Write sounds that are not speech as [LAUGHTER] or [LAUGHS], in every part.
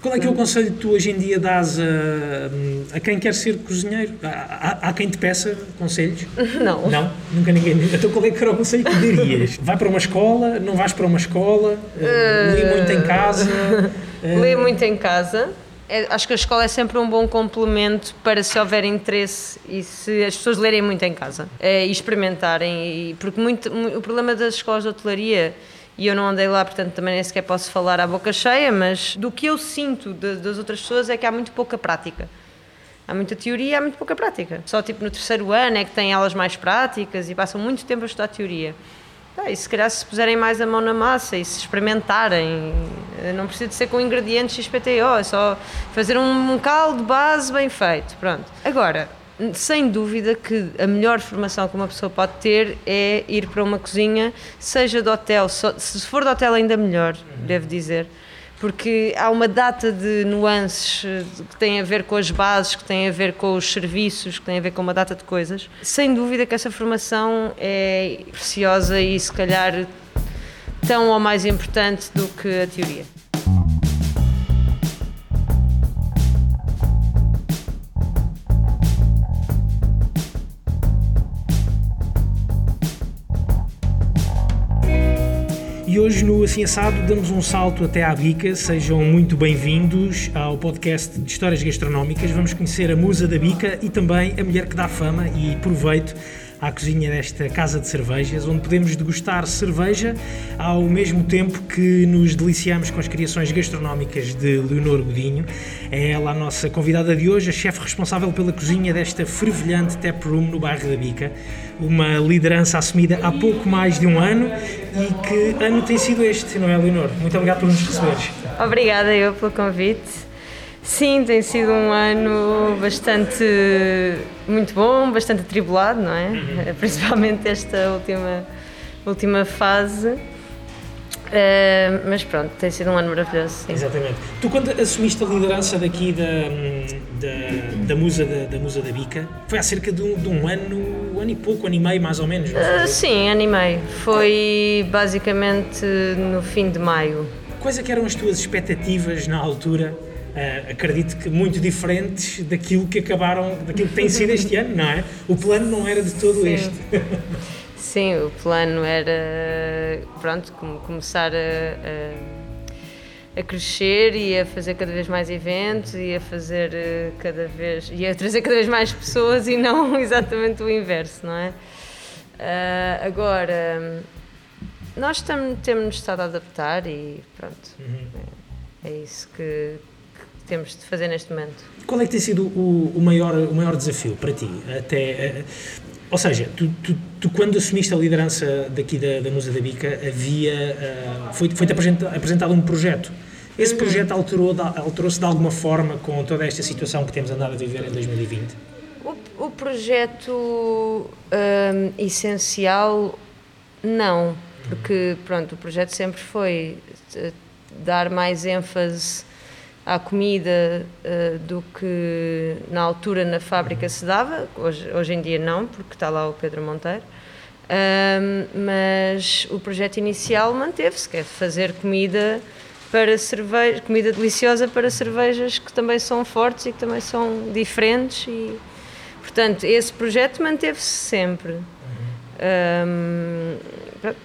Qual é que é o conselho que tu hoje em dia dás a, a quem quer ser cozinheiro? Há quem te peça conselhos? [LAUGHS] Não. Não? Nunca ninguém. Então qual é que era o conselho que dirias? [LAUGHS] Vai para uma escola? Não vais para uma escola? Uh, lê muito em casa? Uh... Lê muito em casa. É, acho que a escola é sempre um bom complemento para se houver interesse e se as pessoas lerem muito em casa é, e experimentarem. E, porque muito, o problema das escolas de hotelaria e eu não andei lá, portanto também nem sequer posso falar à boca cheia, mas do que eu sinto de, das outras pessoas é que há muito pouca prática. Há muita teoria, há muito pouca prática. Só tipo no terceiro ano é que têm aulas mais práticas e passam muito tempo a estudar teoria. Ah, e se calhar se puserem mais a mão na massa e se experimentarem, não precisa de ser com ingredientes XPTO, é só fazer um caldo base bem feito, pronto. Agora, sem dúvida que a melhor formação que uma pessoa pode ter é ir para uma cozinha, seja de hotel, se for de hotel ainda melhor, devo dizer, porque há uma data de nuances eh, que têm a ver com as bases, que têm a ver com os serviços, que têm a ver com uma data de coisas. Sem dúvida que essa formação é preciosa e se calhar tão ou mais importante do que a teoria. E hoje no Assim Assado damos um salto até à Bica. Sejam muito bem-vindos ao podcast de Histórias Gastronómicas. Vamos conhecer a musa da Bica e também a mulher que dá fama e proveito à cozinha desta casa de cervejas, onde podemos degustar cerveja ao mesmo tempo que nos deliciamos com as criações gastronómicas de Leonor Godinho. É ela a nossa convidada de hoje, a chefe responsável pela cozinha desta fervilhante tap room no bairro da Bica. Uma liderança assumida há pouco mais de um ano e que ano tem sido este, não é, Leonor? Muito obrigado por nos receberes. Obrigada eu pelo convite. Sim, tem sido um ano bastante muito bom, bastante atribulado, não é? Uhum. [LAUGHS] Principalmente esta última, última fase. Uh, mas pronto, tem sido um ano maravilhoso. Sim. Exatamente. Tu, quando assumiste a liderança daqui da, da, da, musa, da, da Musa da Bica, foi há cerca de um, de um ano, um ano e pouco, ano e meio mais ou menos? Uh, sim, ano e meio. Foi basicamente no fim de maio. Quais é eram as tuas expectativas na altura Uh, acredito que muito diferentes daquilo que acabaram, daquilo que tem sido este ano, não é? O plano não era de todo Sim. este. [LAUGHS] Sim, o plano era, pronto, começar a, a, a, crescer e a fazer cada vez mais eventos e a fazer eh, cada vez, e a trazer cada vez mais pessoas e não [LAUGHS] exatamente o inverso, não é? Uh, agora, nós temos estado a adaptar e pronto, uhum. é, é isso que, temos de fazer neste momento. Qual é que tem sido o, o maior, o maior desafio para ti? Até, eh, ou seja, tu, tu, tu, quando assumiste a liderança daqui da, da Musa da Bica, havia, uh, foi, foi-te apresentado, apresentado um projeto. Esse uhum. projeto alterou, alterou-se de alguma forma com toda esta situação que temos andado a viver em 2020? O, o projeto um, essencial, não, porque pronto, o projeto sempre foi eh, dar mais ênfase à comida uh, do que na altura na fábrica se dava, hoje, hoje em dia não, porque está lá o Pedro Monteiro. Um, mas o projeto inicial manteve-se, que é fazer comida para cerveja, comida deliciosa para cervejas que também são fortes e que também são diferentes e portanto esse projeto manteve-se sempre. Um,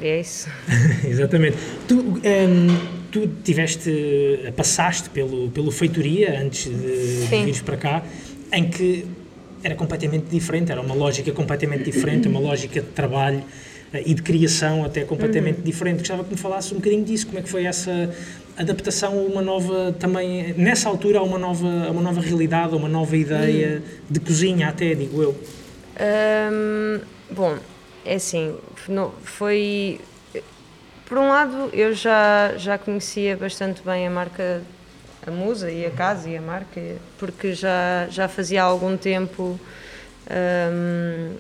é isso. [LAUGHS] Exatamente. Tu, um tu tiveste, passaste pelo, pelo Feitoria antes de, de vires para cá, em que era completamente diferente, era uma lógica completamente diferente, uma lógica de trabalho uh, e de criação até completamente uhum. diferente. Gostava que me falasse um bocadinho disso, como é que foi essa adaptação a uma nova, também, nessa altura, a uma nova, a uma nova realidade, a uma nova ideia uhum. de cozinha até, digo eu. Um, bom, é assim, foi por um lado, eu já, já conhecia bastante bem a marca, a Musa e a casa e a marca, porque já, já fazia há algum tempo um,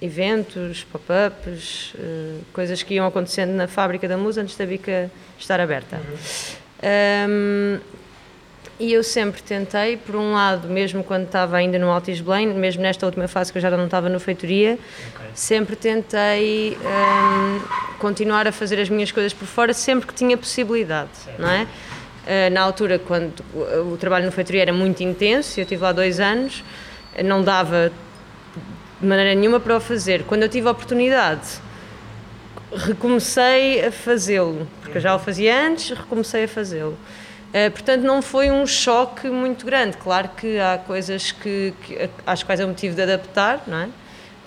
eventos, pop-ups, uh, coisas que iam acontecendo na fábrica da Musa antes da bica estar aberta. Uhum. Um, e eu sempre tentei, por um lado, mesmo quando estava ainda no Altis Blaine, mesmo nesta última fase que eu já não estava no Feitoria, okay. sempre tentei um, continuar a fazer as minhas coisas por fora, sempre que tinha possibilidade, certo. não é? Uh, na altura, quando o, o trabalho no feitoria era muito intenso, eu estive lá dois anos, não dava de maneira nenhuma para o fazer. Quando eu tive a oportunidade, recomecei a fazê-lo, porque eu já o fazia antes, recomecei a fazê-lo. Uh, portanto, não foi um choque muito grande. Claro que há coisas que, que às quais eu me tive de adaptar, não é?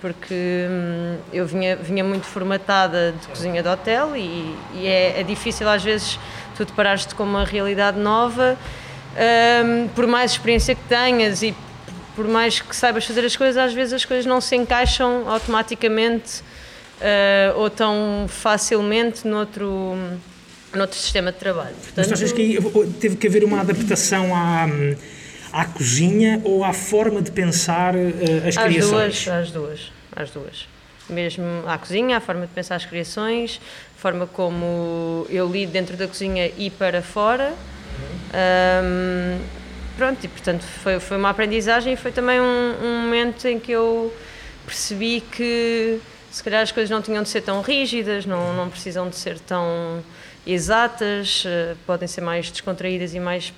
Porque hum, eu vinha, vinha muito formatada de cozinha de hotel e, e é, é, difícil às vezes tu te parares-te com uma realidade nova, um, por mais experiência que tenhas e por mais que saibas fazer as coisas, às vezes as coisas não se encaixam automaticamente uh, ou tão facilmente noutro, noutro sistema de trabalho. Portanto, Mas achas que aí teve que haver uma adaptação à, à cozinha ou à forma de pensar uh, as às criações? Duas, às duas, às duas. Mesmo à cozinha, à forma de pensar as criações, forma como eu lido dentro da cozinha e para fora. Um, pronto, e portanto foi, foi uma aprendizagem e foi também um, um, momento em que eu percebi que se calhar as coisas não tinham de ser tão rígidas, não, não precisam de ser tão exatas, uh, podem ser mais descontraídas e mais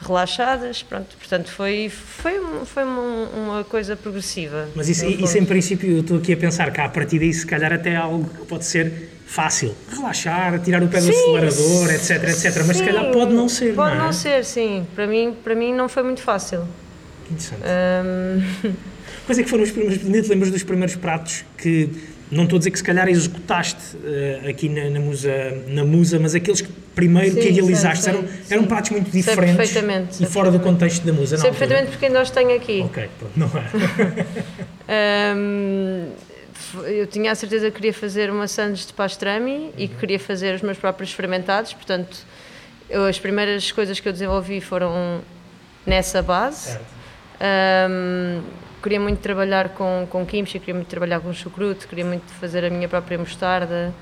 relaxadas, pronto, portanto foi, foi, foi uma, uma coisa progressiva. Mas isso, isso em princípio, eu estou aqui a pensar que a partir daí se calhar até é algo que pode ser fácil, relaxar, tirar o pé do acelerador, etc, etc, mas sim, se calhar pode não ser, Pode não, é? não ser, sim, para mim, para mim não foi muito fácil. Interessante. Um... Quais é que foram os primeiros, lembras dos primeiros pratos que não estou a dizer que se calhar executaste uh, aqui na, na, musa, na musa, mas aqueles que primeiro sim, que idealizaste sei, sei, eram, eram pratos muito diferentes perfeitamente, e fora do contexto da musa, não? Sei perfeitamente porque ainda os tenho aqui. Ok, pronto, não é. um, eu tinha a certeza que queria fazer uma sandes de pastrami uhum. e que queria fazer os meus próprios fermentados, portanto, eu, as primeiras coisas que eu desenvolvi foram nessa base. Um, queria muito trabalhar com, com kimchi, queria muito trabalhar com chucrute, queria muito fazer a minha própria mostarda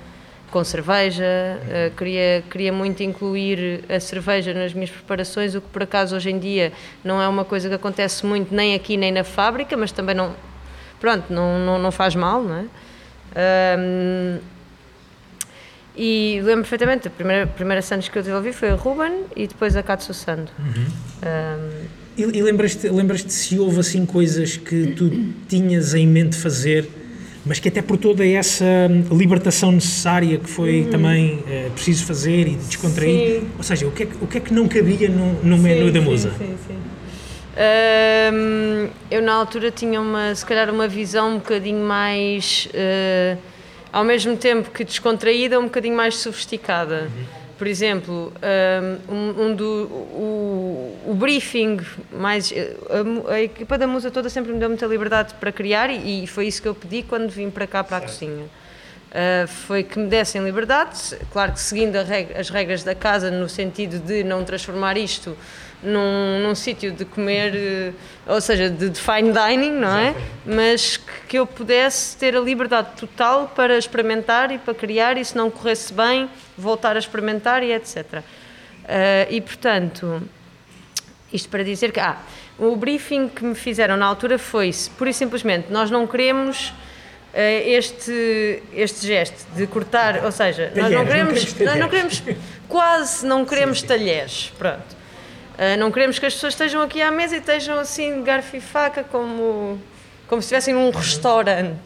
com cerveja, uh, queria, queria muito incluir a cerveja nas minhas preparações, o que por acaso hoje em dia não é uma coisa que acontece muito nem aqui nem na fábrica, mas também não, pronto, não, não, não faz mal, não é? Um, e lembro perfeitamente, a primeira, primeira Santos que eu desenvolvi foi a Ruben e depois a Katsu Sando. Uhum. Um, e, e lembras-te lembras se houve assim coisas que tu tinhas em mente fazer, mas que até por toda essa libertação necessária que foi uhum. também é, preciso fazer e descontrair, sim. ou seja, o que, é que, o que é que não cabia no, no sim, menu da musa? Sim, sim, um, eu na altura tinha uma, se calhar uma visão um bocadinho mais, uh, ao mesmo tempo que descontraída, um bocadinho mais sofisticada. Uhum por exemplo, um, um do, o, o, briefing, mais, a, a, equipa da Musa toda sempre me deu muita liberdade para criar e, e foi isso que eu pedi quando vim para cá, para a cozinha. Uh, foi que me dessem liberdade, claro que seguindo regra, as regras da casa, no sentido de não transformar isto num, num sítio de comer, eh, ou seja, de, de fine dining, não é? Mas que, que, eu pudesse ter a liberdade total para experimentar e para criar, e se não corresse bem, voltar a experimentar e etc. Uh, eh, e portanto, isto para dizer que ah, o briefing que me fizeram na altura foi pura e simplesmente nós não queremos uh, este, este gesto de cortar, ou seja, talheres, nós não queremos, não queremos, nós não queremos quase não queremos sim, sim. talheres, pronto. Uh, não queremos que as pessoas estejam aqui à mesa e estejam assim de garfo e faca como, como se estivessem num restaurante.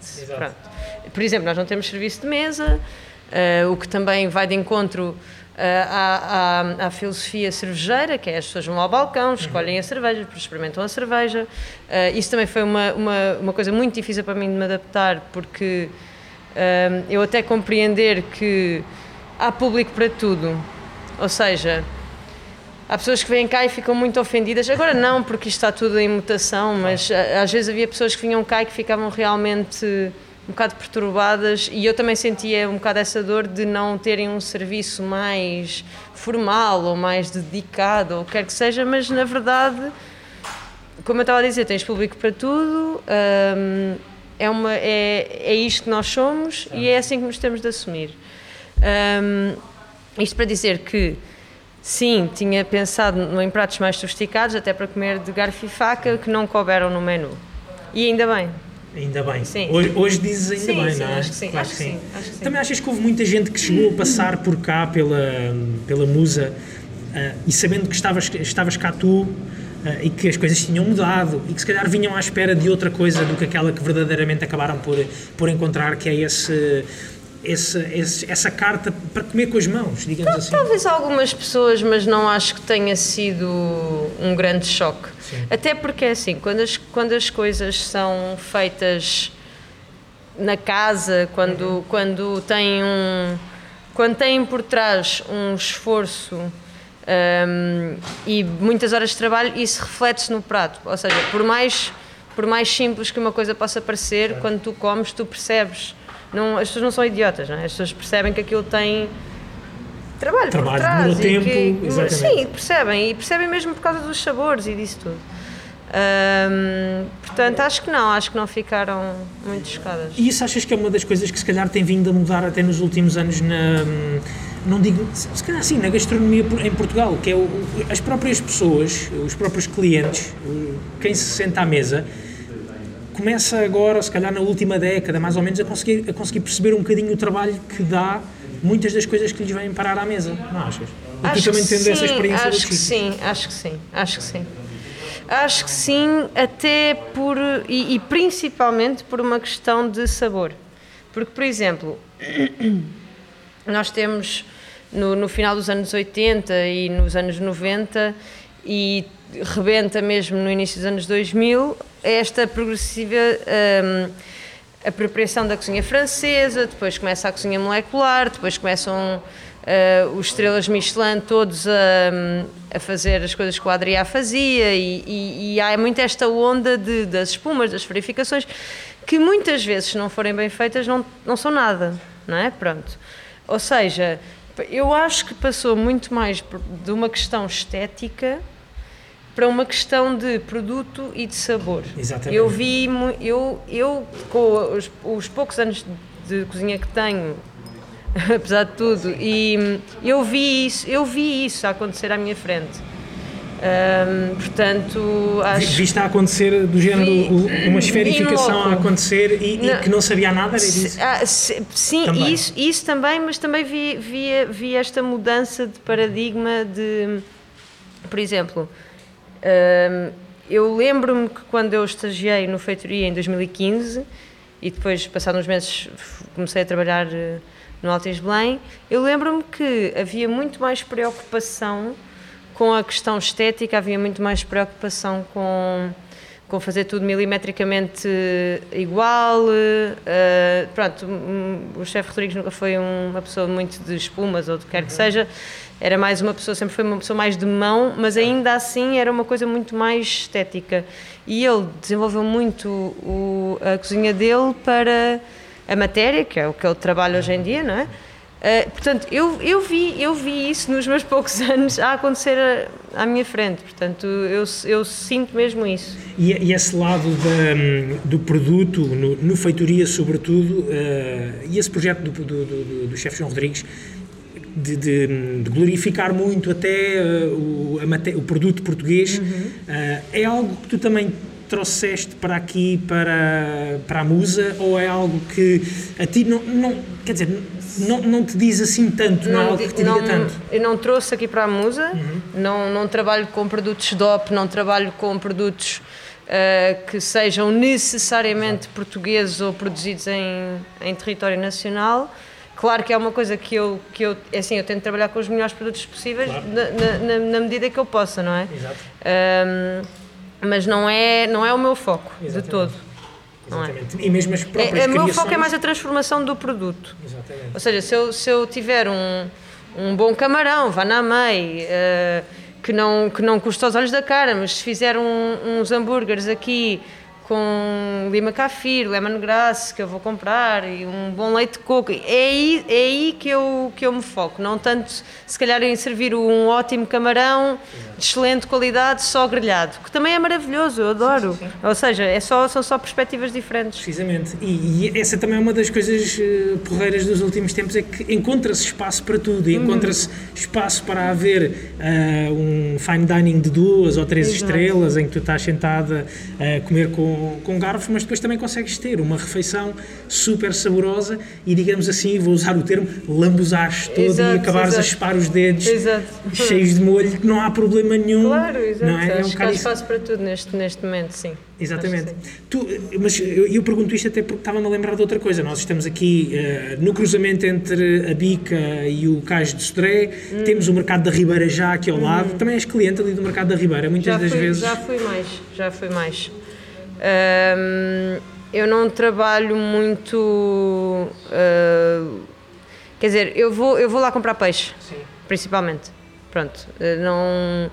Por exemplo, nós não temos serviço de mesa, uh, o que também vai de encontro uh, à, à, à, filosofia cervejeira, que é as pessoas vão ao balcão, escolhem a cerveja, experimentam a cerveja. isso também foi uma, uma, uma coisa muito difícil para mim de me adaptar, porque eu até compreender que há público para tudo. Ou seja, Há pessoas que vêm cá e ficam muito ofendidas. Agora não, porque isto está tudo em mutação, mas eh, às vezes havia pessoas que vinham cá e que ficavam realmente um bocado perturbadas e eu também sentia um bocado essa dor de não terem um serviço mais formal ou mais dedicado ou quer que seja, mas na verdade, como eu estava a dizer, tens público para tudo, hum, é, uma, é, é isto que nós somos e é assim que nos temos de assumir. Hum, isto para dizer que Sim, tinha pensado em pratos mais sofisticados, até para comer de garfo e faca, que não couberam no menu. E ainda bem. Ainda bem. Sim. Hoje, hoje dizes ainda sim, bem, sim, não é? Acho que sim. Acho, acho, sim. acho que. Também achas que houve muita gente que chegou a passar por cá pela, pela musa e sabendo que estavas, estavas cá tu Uh, e que as coisas tinham mudado e que se calhar vinham à espera de outra coisa do que aquela que verdadeiramente acabaram por, por encontrar, que é esse, esse, esse, essa carta para comer com as mãos, digamos assim. Talvez algumas pessoas, mas não acho que tenha sido um grande choque. Sim. Até porque é assim, quando as, quando as coisas são feitas na casa, quando, uhum. quando têm um quando têm por trás um esforço um, e muitas horas de trabalho, isso reflete-se no prato. Ou seja, por mais, por mais simples que uma coisa possa parecer, quando tu comes, tu percebes. Não, as pessoas não são idiotas, não é? as pessoas percebem que aquilo tem trabalho, trabalho por trás. tempo, que, exatamente. Sim, percebem. E percebem mesmo por causa dos sabores e disso tudo. Um, portanto, acho que não, acho que não ficaram muito chocadas. E isso achas que é uma das coisas que se calhar tem vindo a mudar até nos últimos anos na não digo, se calhar assim, na gastronomia em Portugal, que é o, as próprias pessoas, os próprios clientes, quem se senta à mesa, começa agora, se calhar na última década, mais ou menos, a conseguir, a conseguir perceber um bocadinho o trabalho que dá muitas das coisas que lhes vêm parar à mesa, não achas? E acho também tendo essa experiência acho que sim, acho que sim, acho que sim. Acho que sim, até por, e, e principalmente por uma questão de sabor. Porque, por exemplo, [CLEARS THROAT] nós temos no, no, final dos anos 80 e nos anos 90 e rebenta mesmo no início dos anos 2000 esta progressiva um, apropriação da cozinha francesa, depois começa a cozinha molecular, depois começam uh, os estrelas Michelin todos a, a, fazer as coisas que o Adrià fazia e, e, e há muito esta onda de, das espumas, das verificações que muitas vezes, se não forem bem feitas, não, não são nada, não é? Pronto. Ou seja, eu acho que passou muito mais de uma questão estética para uma questão de produto e de sabor. Exatamente. Eu vi, eu, eu com os, os poucos anos de cozinha que tenho, [LAUGHS] apesar de tudo, e eu vi isso, eu vi isso acontecer à minha frente. Portanto, acho. Viste a acontecer do género vi, uma esferificação a acontecer e, não, e, que não sabia nada? Era isso? Ah, sim, também. Isso, isso também, mas também vi, vi, vi esta mudança de paradigma de. Por exemplo, eu lembro-me que quando eu estagiei no Feitoria em 2015 e depois, passados uns meses, comecei a trabalhar eh, no Altis Belém, eu lembro-me que havia muito mais preocupação com a questão estética havia muito mais preocupação com, com fazer tudo milimetricamente igual. Uh, pronto, o chefe Rodrigues nunca foi uma pessoa muito de espumas ou do que quer que seja, era mais uma pessoa, sempre foi uma pessoa mais de mão, mas ainda assim era uma coisa muito mais estética. E ele desenvolveu muito o, a cozinha dele para a matéria, que é o que ele trabalha hoje em dia, não é? Uh, portanto, eu, eu, vi, eu vi isso nos meus poucos [LAUGHS] anos a acontecer à minha frente, portanto, eu, eu sinto mesmo isso. E, e esse lado da, do produto, no, no feitoria sobretudo, uh, e esse projeto do, do, do, do chefe João Rodrigues, de, de, de, glorificar muito até uh, o, a, o, produto português, uhum. é algo que tu também trouxeste para aqui, para, para a Musa, ou é algo que a ti não, não quer dizer, não, não te diz assim tanto, não, não é algo que te não, diga tanto? Eu não trouxe aqui para a Musa, uhum. não, não trabalho com produtos DOP, não trabalho com produtos uh, que sejam necessariamente Exato. portugueses ou produzidos em, em território nacional. Claro que é uma coisa que eu, que eu, é assim, eu tento trabalhar com os melhores produtos possíveis claro. na, na, na, medida que eu possa, não é? Exato. Um, mas não é, não é o meu foco Exatamente. de todo. Exatamente. É? E mesmo as próprias é, O meu foco é mais a transformação do produto. Exatamente. Ou seja, se eu, se eu tiver um, um bom camarão, vá na mei, uh, que, não, que não custa aos olhos da cara, mas se fizer um, uns hambúrgueres aqui com lima cafir, lemongrass que eu vou comprar e um bom leite de coco. É aí, é aí que, eu, que eu me foco, não tanto se calhar em servir um ótimo camarão de excelente qualidade só grelhado, que também é maravilhoso, eu adoro. Sim, sim, sim. Ou seja, é só, são só perspectivas diferentes. Precisamente. E, e, essa também é uma das coisas uh, porreiras dos últimos tempos, é que encontra-se espaço para tudo, e uhum. encontra-se espaço para haver uh, um fine dining de duas ou três Exato. estrelas em que tu estás sentada a comer com com, com garfos, mas depois também consegues ter uma refeição super saborosa e, digamos assim, vou usar o termo, lambuzares todo Exato, e acabares a exato. chupar os dedos Exato. cheios de molho, que não há problema nenhum. Claro, exato. Não é? É um que há isso. espaço para tudo neste, neste momento, sim. Exatamente. Tu, mas eu, eu pergunto isto até porque estava-me a lembrar de outra coisa. Nós estamos aqui eh, no cruzamento entre a Bica e o Cais de Sodré, Hum. temos o Mercado da Ribeira já aqui ao lado. Também és cliente ali do Mercado da Ribeira, muitas já das fui, vezes. Já fui mais, já fui mais. Ahm, eu não trabalho muito. ah, quer dizer, eu vou, eu vou lá comprar peixe, Sim. principalmente. Pronto, eh, não.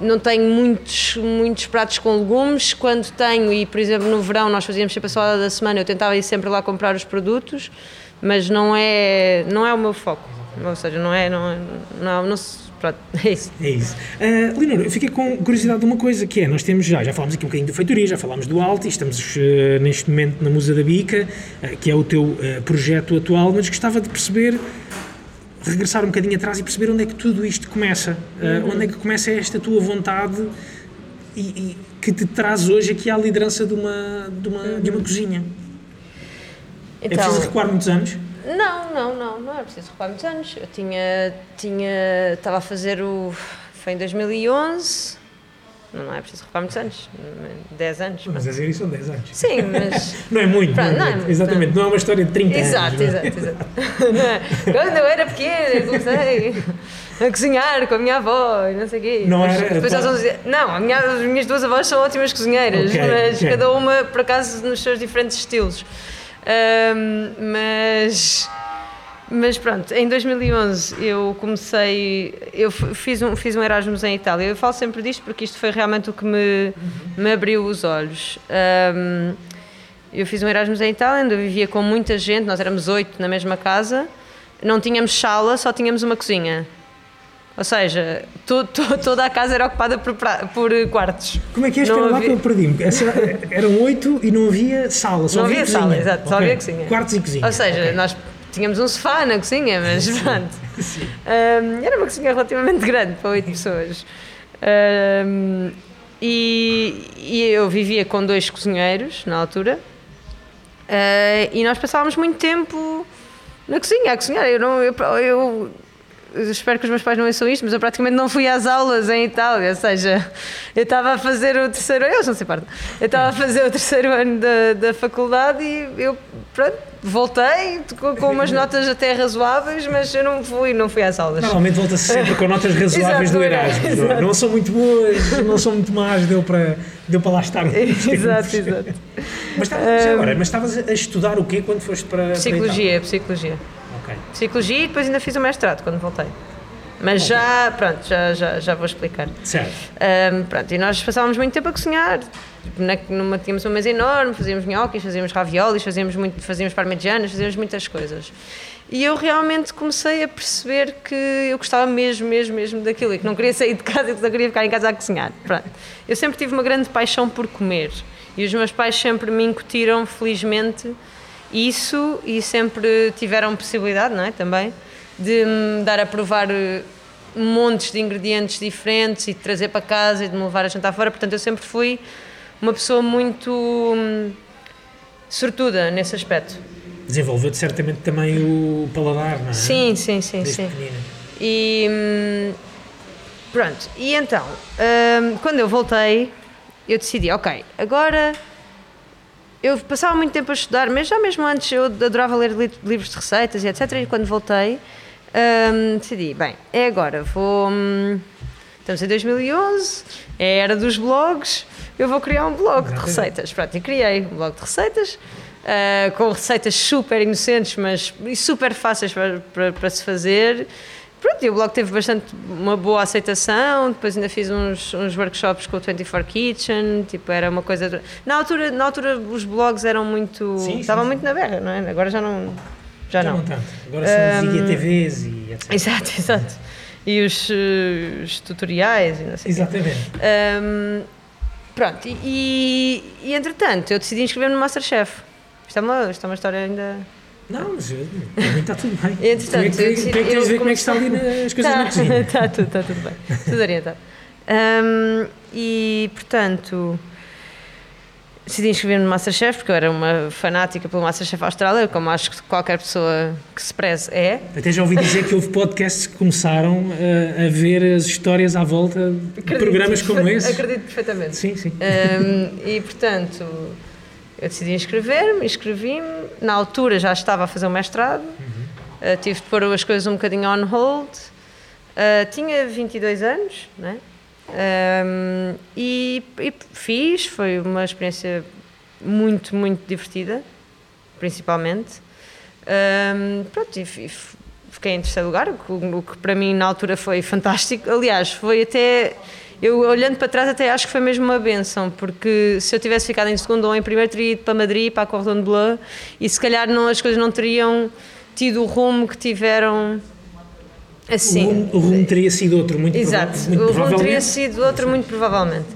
Não tenho muitos, muitos pratos com legumes. Quando tenho, e por exemplo no verão nós fazíamos sempre a salada da semana, eu tentava ir sempre lá comprar os produtos, mas não é, não é o meu foco. Ou seja, não é. Não, é- não, não, se- pronto, é isso. É isso. Uh, Leonor, eu fiquei com curiosidade de uma coisa que é, nós temos já, já falámos aqui um bocadinho do Feitoria, já falámos do Alti, estamos uh, neste momento na Musa da Bica, uh, que é o teu projeto atual, mas gostava de perceber, regressar um bocadinho atrás e perceber onde é que tudo isto começa, uh, onde é que começa esta tua vontade e, e que te traz hoje aqui à liderança de uma, de uma, de uma cozinha. é Então, preciso recuar muitos anos? Não, não, não, não é preciso recuar muitos anos. Eu tinha, tinha, estava a fazer o, foi em 2011, não, não é preciso recuar muitos anos, 10 anos. Mas a dizer isso são 10 anos. Sim, mas... [LAUGHS] Não é muito, Pronto, não é não é muito. exatamente, não. é uma história de 30 Exato, anos. não é? exato, exato. [LAUGHS] Não é? Quando eu era pequena, eu comecei a cozinhar com a minha avó e não sei o quê. Não Mas era- Depois elas vão dizer, não, minha, as minhas duas avós são ótimas cozinheiras, Ok, mas ok. cada uma, por acaso, nos seus diferentes estilos. Ahm, mas... Mas pronto, em 2011 eu comecei, eu fiz um, fiz um Erasmus em Itália. Eu falo sempre disto porque isto foi realmente o que me, me abriu os olhos. Ahm, eu fiz um Erasmus em Itália, onde eu vivia com muita gente, nós éramos oito na mesma casa, não tínhamos sala, só tínhamos uma cozinha. Ou seja, to- to- toda a casa era ocupada por, por quartos. Como é que é? Espera lá havia- que eu perdi-me. Eram oito e não havia sala, só Não havia havia cozinha. sala, exato, só Ok. havia cozinha. Quartos e cozinha. Ou seja, Ok. nós tínhamos um sofá na cozinha, mas pronto. [LAUGHS] Ahm, era uma cozinha relativamente grande para oito pessoas. Ahm, e, e eu vivia com dois cozinheiros na altura. Ah, e nós passávamos muito tempo na cozinha, a cozinhar. Eu, não, eu- eu espero que os meus pais não ouçam isto, mas eu praticamente não fui às aulas em Itália. Ou seja, eu estava a fazer o terceiro ano, eles não se importam. Eu estava a fazer o terceiro ano da, da faculdade e eu, pronto, voltei com, com umas notas até razoáveis, mas eu não fui, não fui às aulas. Normalmente volta-se sempre com notas razoáveis Exato, do era, Erasmus. não é? exato. Não são muito boas, não são muito más, deu para, deu para lá estar. exato, [LAUGHS] exato. Mas, estavas- agora, mas estavas a estudar o quê quando foste para. para Psicologia, psicologia. Itália? Ok. Psicologia e depois ainda fiz o mestrado quando voltei. Mas já, pronto, já, já, já vou explicar. Certo. Ahm, pronto, e nós passávamos muito tempo a cozinhar. Na, numa, tínhamos uma mesa enorme, fazíamos nhoquis, fazíamos raviolis, fazíamos, muito, fazíamos parmegianas, fazíamos muitas coisas. E eu realmente comecei a perceber que eu gostava mesmo, mesmo, mesmo daquilo e que não queria sair de casa e que só queria ficar em casa a cozinhar. Pronto. Eu sempre tive uma grande paixão por comer e os meus pais sempre me incutiram, felizmente, isso e sempre tiveram possibilidade, não é? Também, de me dar a provar eh, montes de ingredientes diferentes e de trazer para casa e de me levar a jantar fora. Portanto, eu sempre fui uma pessoa muito hum, sortuda nesse aspecto. Desenvolveu-te certamente também o paladar, não é? Sim, sim, sim, Desde sim. pequenina. E hum, pronto, e então, hum, quando eu voltei, eu decidi, ok, agora eu passava muito tempo a estudar, mas já mesmo antes eu adorava ler li- livros de receitas e etc. E quando voltei, hum, decidi, bem, é agora, vou. hum, estamos em 2011, é a era dos blogs, eu vou criar um blog de receitas. Pronto, e criei um blog de receitas. ah, com receitas super inocentes, mas e super fáceis para, para, para se fazer. Pronto, e o blog teve bastante uma boa aceitação. Depois ainda fiz uns, uns workshops com o 24 Kitchen. Tipo, era uma coisa. Na altura, na altura os blogs eram muito. Sim, sim, estavam sim. muito na berra, não é? Agora já não. Já, Já não. não tanto. Agora são os IGTVs e etc. Exato, exato. E os, eh, os tutoriais e não sei. Exatamente. Hum, pronto, e, e, e, entretanto eu decidi inscrever-me no Masterchef. Isto é, uma, isto é uma história ainda. Não, mas para mim está tudo bem. Entretanto, tu é que, eu é que eu ver como é que está ali nas coisas Tá, na cozinha. [LAUGHS] tá tudo, tá tudo bem. Tudo orientado. Hum, e portanto, decidi inscrever-me no Masterchef porque eu era uma fanática pelo Masterchef Austrália, como acho que qualquer pessoa que se preze é. Até já ouvi dizer que houve podcasts que começaram a, a ver as histórias à volta de acredito, programas como esse. Acredito perfeitamente. Sim, sim. Um, e portanto, eu decidi inscrever-me, inscrevi-me. Na altura já estava a fazer o mestrado, uhum. uh, tive de pôr as coisas um bocadinho on hold. Uh, tinha 22 anos, né? Um, e, e, fiz, foi uma experiência muito, muito divertida, principalmente. Um, pronto, e, fiquei em terceiro lugar, o o que para mim na altura foi fantástico. Aliás, foi até eu olhando para trás até acho que foi mesmo uma benção, porque se eu tivesse ficado em segundo ou em primeiro teria ido para Madrid, para a Cordon Bleu e se calhar não, as coisas não teriam tido o rumo que tiveram Assim, o, rumo, o rumo teria sido outro, muito, Exato, muito o rumo teria sido outro, muito provavelmente.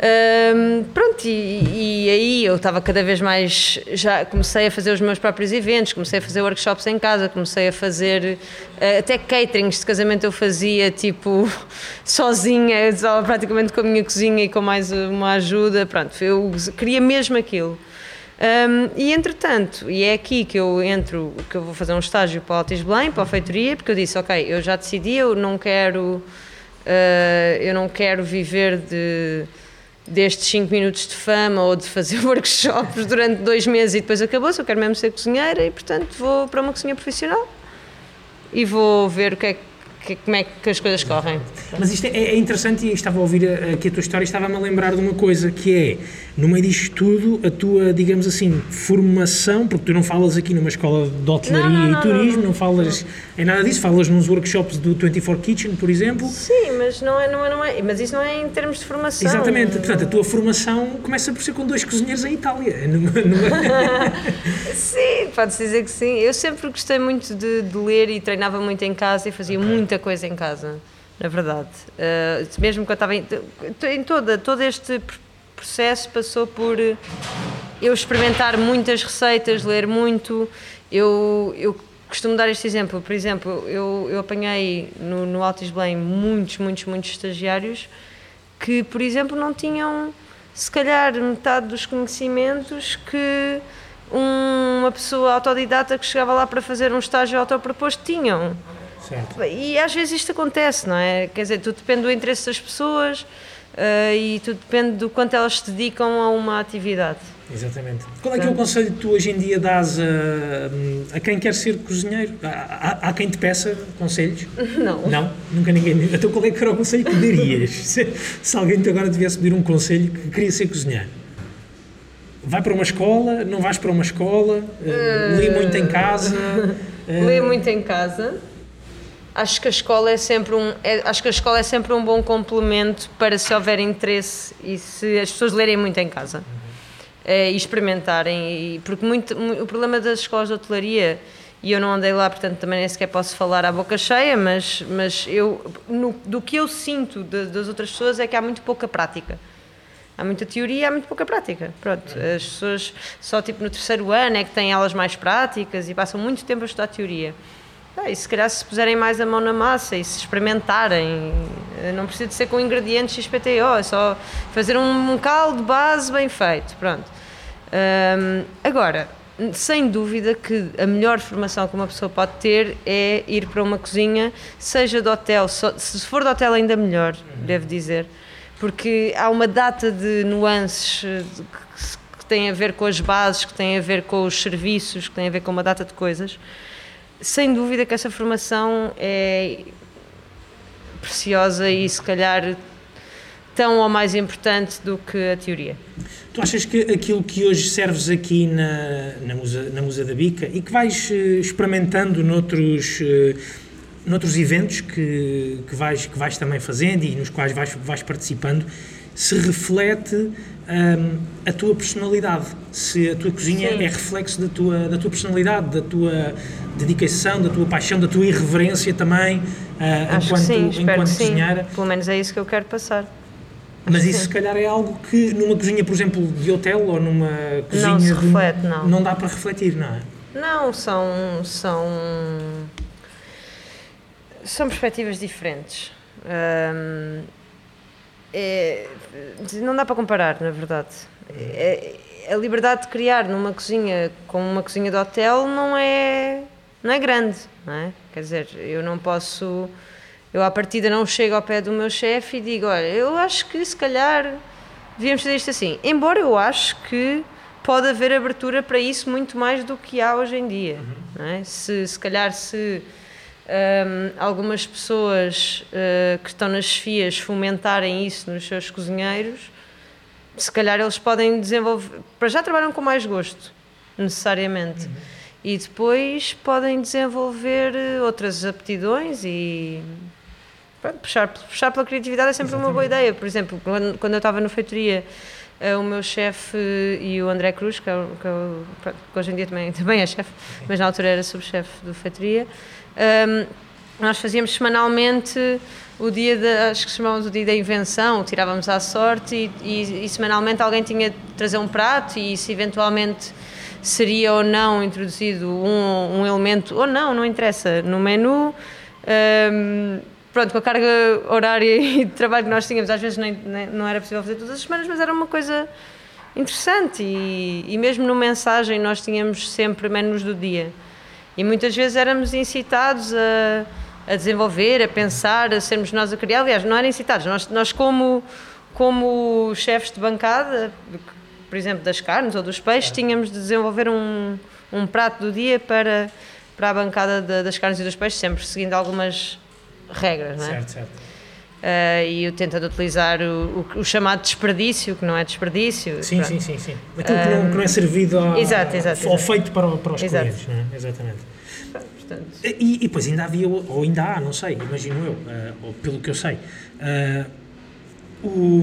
Um, pronto, e, e, aí eu estava cada vez mais. Já comecei a fazer os meus próprios eventos, comecei a fazer workshops em casa, comecei a fazer uh, até caterings de casamento eu fazia tipo [LAUGHS] sozinha, só praticamente com a minha cozinha e com mais uma ajuda. Pronto, eu queria mesmo aquilo. Um, e entretanto, e é aqui que eu entro, que eu vou fazer um estágio para o Altis Belém, para a feitoria, porque eu disse, ok, eu já decidi, eu não quero, uh, eu não quero viver de destes 5 minutos de fama ou de fazer [LAUGHS] workshops durante dois meses e depois acabou-se, eu quero mesmo ser cozinheira e portanto vou para uma cozinha profissional e vou ver o que é que que, como é que as coisas correm. Mas isto é, é interessante e estava a ouvir aqui a tua história e estava-me a lembrar de uma coisa que é, no meio disto tudo, a tua, digamos assim, formação, porque tu não falas aqui numa escola de hotelaria não, não, não, e turismo, não, falas em nada disso, falas nos workshops do 24 Kitchen, por exemplo. Sim, mas não é, não é, não é, mas isso não é em termos de formação. Exatamente, portanto, a tua formação começa por ser com dois cozinheiros em Itália. [LAUGHS] sim, pode-se dizer que sim. Eu sempre gostei muito de, de ler e treinava muito em casa e fazia okay. muita coisa em casa, na verdade. Uh, mesmo que eu estava em, em toda, todo este processo passou por eu experimentar muitas receitas, ler muito. Eu, eu costumo dar este exemplo. Por exemplo, eu, eu apanhei no, no Altis Belém muitos, muitos, muitos estagiários que, por exemplo, não tinham, se calhar, metade dos conhecimentos que uma pessoa autodidata que chegava lá para fazer um estágio autoproposto tinham. Certo. E às vezes isto acontece, não é? Quer dizer, tudo depende do interesse das pessoas uh, e tudo depende do quanto elas se dedicam a uma atividade. Exatamente. Qual é que é o conselho que tu hoje em dia dás a, a quem quer ser cozinheiro? Há, quem te peça conselhos? [LAUGHS] Não. Não? Nunca ninguém. Então qual é que era o conselho que darias? [LAUGHS] se, se alguém te agora devesse pedir um conselho que queria ser cozinheiro? Vai para uma escola? Não vais para uma escola? Uh, lê muito em casa? Uh, [LAUGHS] lê muito em casa acho que a escola é sempre um é, acho que a escola é sempre um bom complemento para se houver interesse e se as pessoas lerem muito em casa é, e experimentarem. E, porque muito, o problema das escolas de hotelaria e eu não andei lá portanto também nem sequer posso falar à boca cheia mas mas eu no, do que eu sinto de, das outras pessoas é que há muito pouca prática. Há muita teoria há muito pouca prática. Pronto as pessoas só tipo no terceiro ano é que têm aulas mais práticas e passam muito tempo a estudar teoria ah, e se calhar se puserem mais a mão na massa e se experimentarem, eh, não precisa de ser com ingredientes XPTO, é só fazer um, caldo base bem feito, pronto. Um, agora, sem dúvida que a melhor formação que uma pessoa pode ter é ir para uma cozinha, seja de hotel, se for de hotel ainda melhor, devo dizer, porque há uma data de nuances eh, que têm a ver com as bases, que têm a ver com os serviços, que têm a ver com uma data de coisas sem dúvida que essa formação é preciosa e se calhar tão ou mais importante do que a teoria. Tu achas que aquilo que hoje serves aqui na, na, Musa, na Musa da Bica e que vais eh, experimentando noutros, eh, noutros eventos que, que, vais, que vais também fazendo e nos quais vais, vais participando, se reflete um, a tua personalidade, se a tua cozinha Sim. é reflexo da tua, da tua personalidade, da tua dedicação, da tua paixão, da tua irreverência também, uh, Acho enquanto, sim, enquanto cozinheira. Pelo menos é isso que eu quero passar. Mas isso se calhar é algo que numa cozinha, por exemplo, de hotel ou numa cozinha não se reflete, não. não dá para refletir, não é? Não, são são são perspectivas diferentes. É, não dá para comparar, na verdade. É, a liberdade de criar numa cozinha como uma cozinha de hotel não é, não é grande, não é? Quer dizer, eu não posso. Eu, à partida, não chego ao pé do meu chefe e digo: olha, eu acho que se calhar devíamos fazer isto assim. Embora eu acho que pode haver abertura para isso muito mais do que há hoje em dia. Não é? se, se calhar, se um, algumas pessoas uh, que estão nas chefias fomentarem isso nos seus cozinheiros, se calhar eles podem desenvolver. Para já trabalham com mais gosto, necessariamente. Uhum. E depois podem desenvolver eh, outras aptidões e. Pronto, puxar, puxar pela criatividade é sempre Exatamente. uma boa ideia. Por exemplo, quando, quando eu estava na feitoria, uh, o meu chefe e o André Cruz, que, é que, é que hoje em dia também, [LAUGHS] também é chefe, mas na altura era subchefe do feitoria, um, nós fazíamos semanalmente o dia da, acho que chamávamos o dia da invenção, tirávamos à sorte e, e, e, semanalmente alguém tinha de trazer um prato e se eventualmente seria ou não introduzido um, um elemento, ou não, não interessa, no menu. Um, pronto, com a carga horária [LAUGHS] e de trabalho que nós tínhamos, às vezes nem, nem, não era possível fazer todas as semanas, mas era uma coisa interessante e, e mesmo no mensagem nós tínhamos sempre menus do dia. E muitas vezes éramos incitados a, a desenvolver, a pensar, a sermos nós a criar. Aliás, não eram incitados, nós, nós como, como chefes de bancada, por exemplo, das carnes ou dos peixes, tínhamos de desenvolver um, um prato do dia para, para a bancada de, das carnes e dos peixes, sempre seguindo algumas regras, não é? Certo, certo. Uh, e eu tentando utilizar o, o, o, chamado desperdício, que não é desperdício. Sim, sim, sim, sim. Aquilo que, não, que não é servido ao, exato, exato, ao feito para, para os exato. clientes, não é? Exatamente. Portanto. E, e depois ainda havia, ou ainda há, não sei, imagino eu, uh, ou pelo que eu sei, uh, o,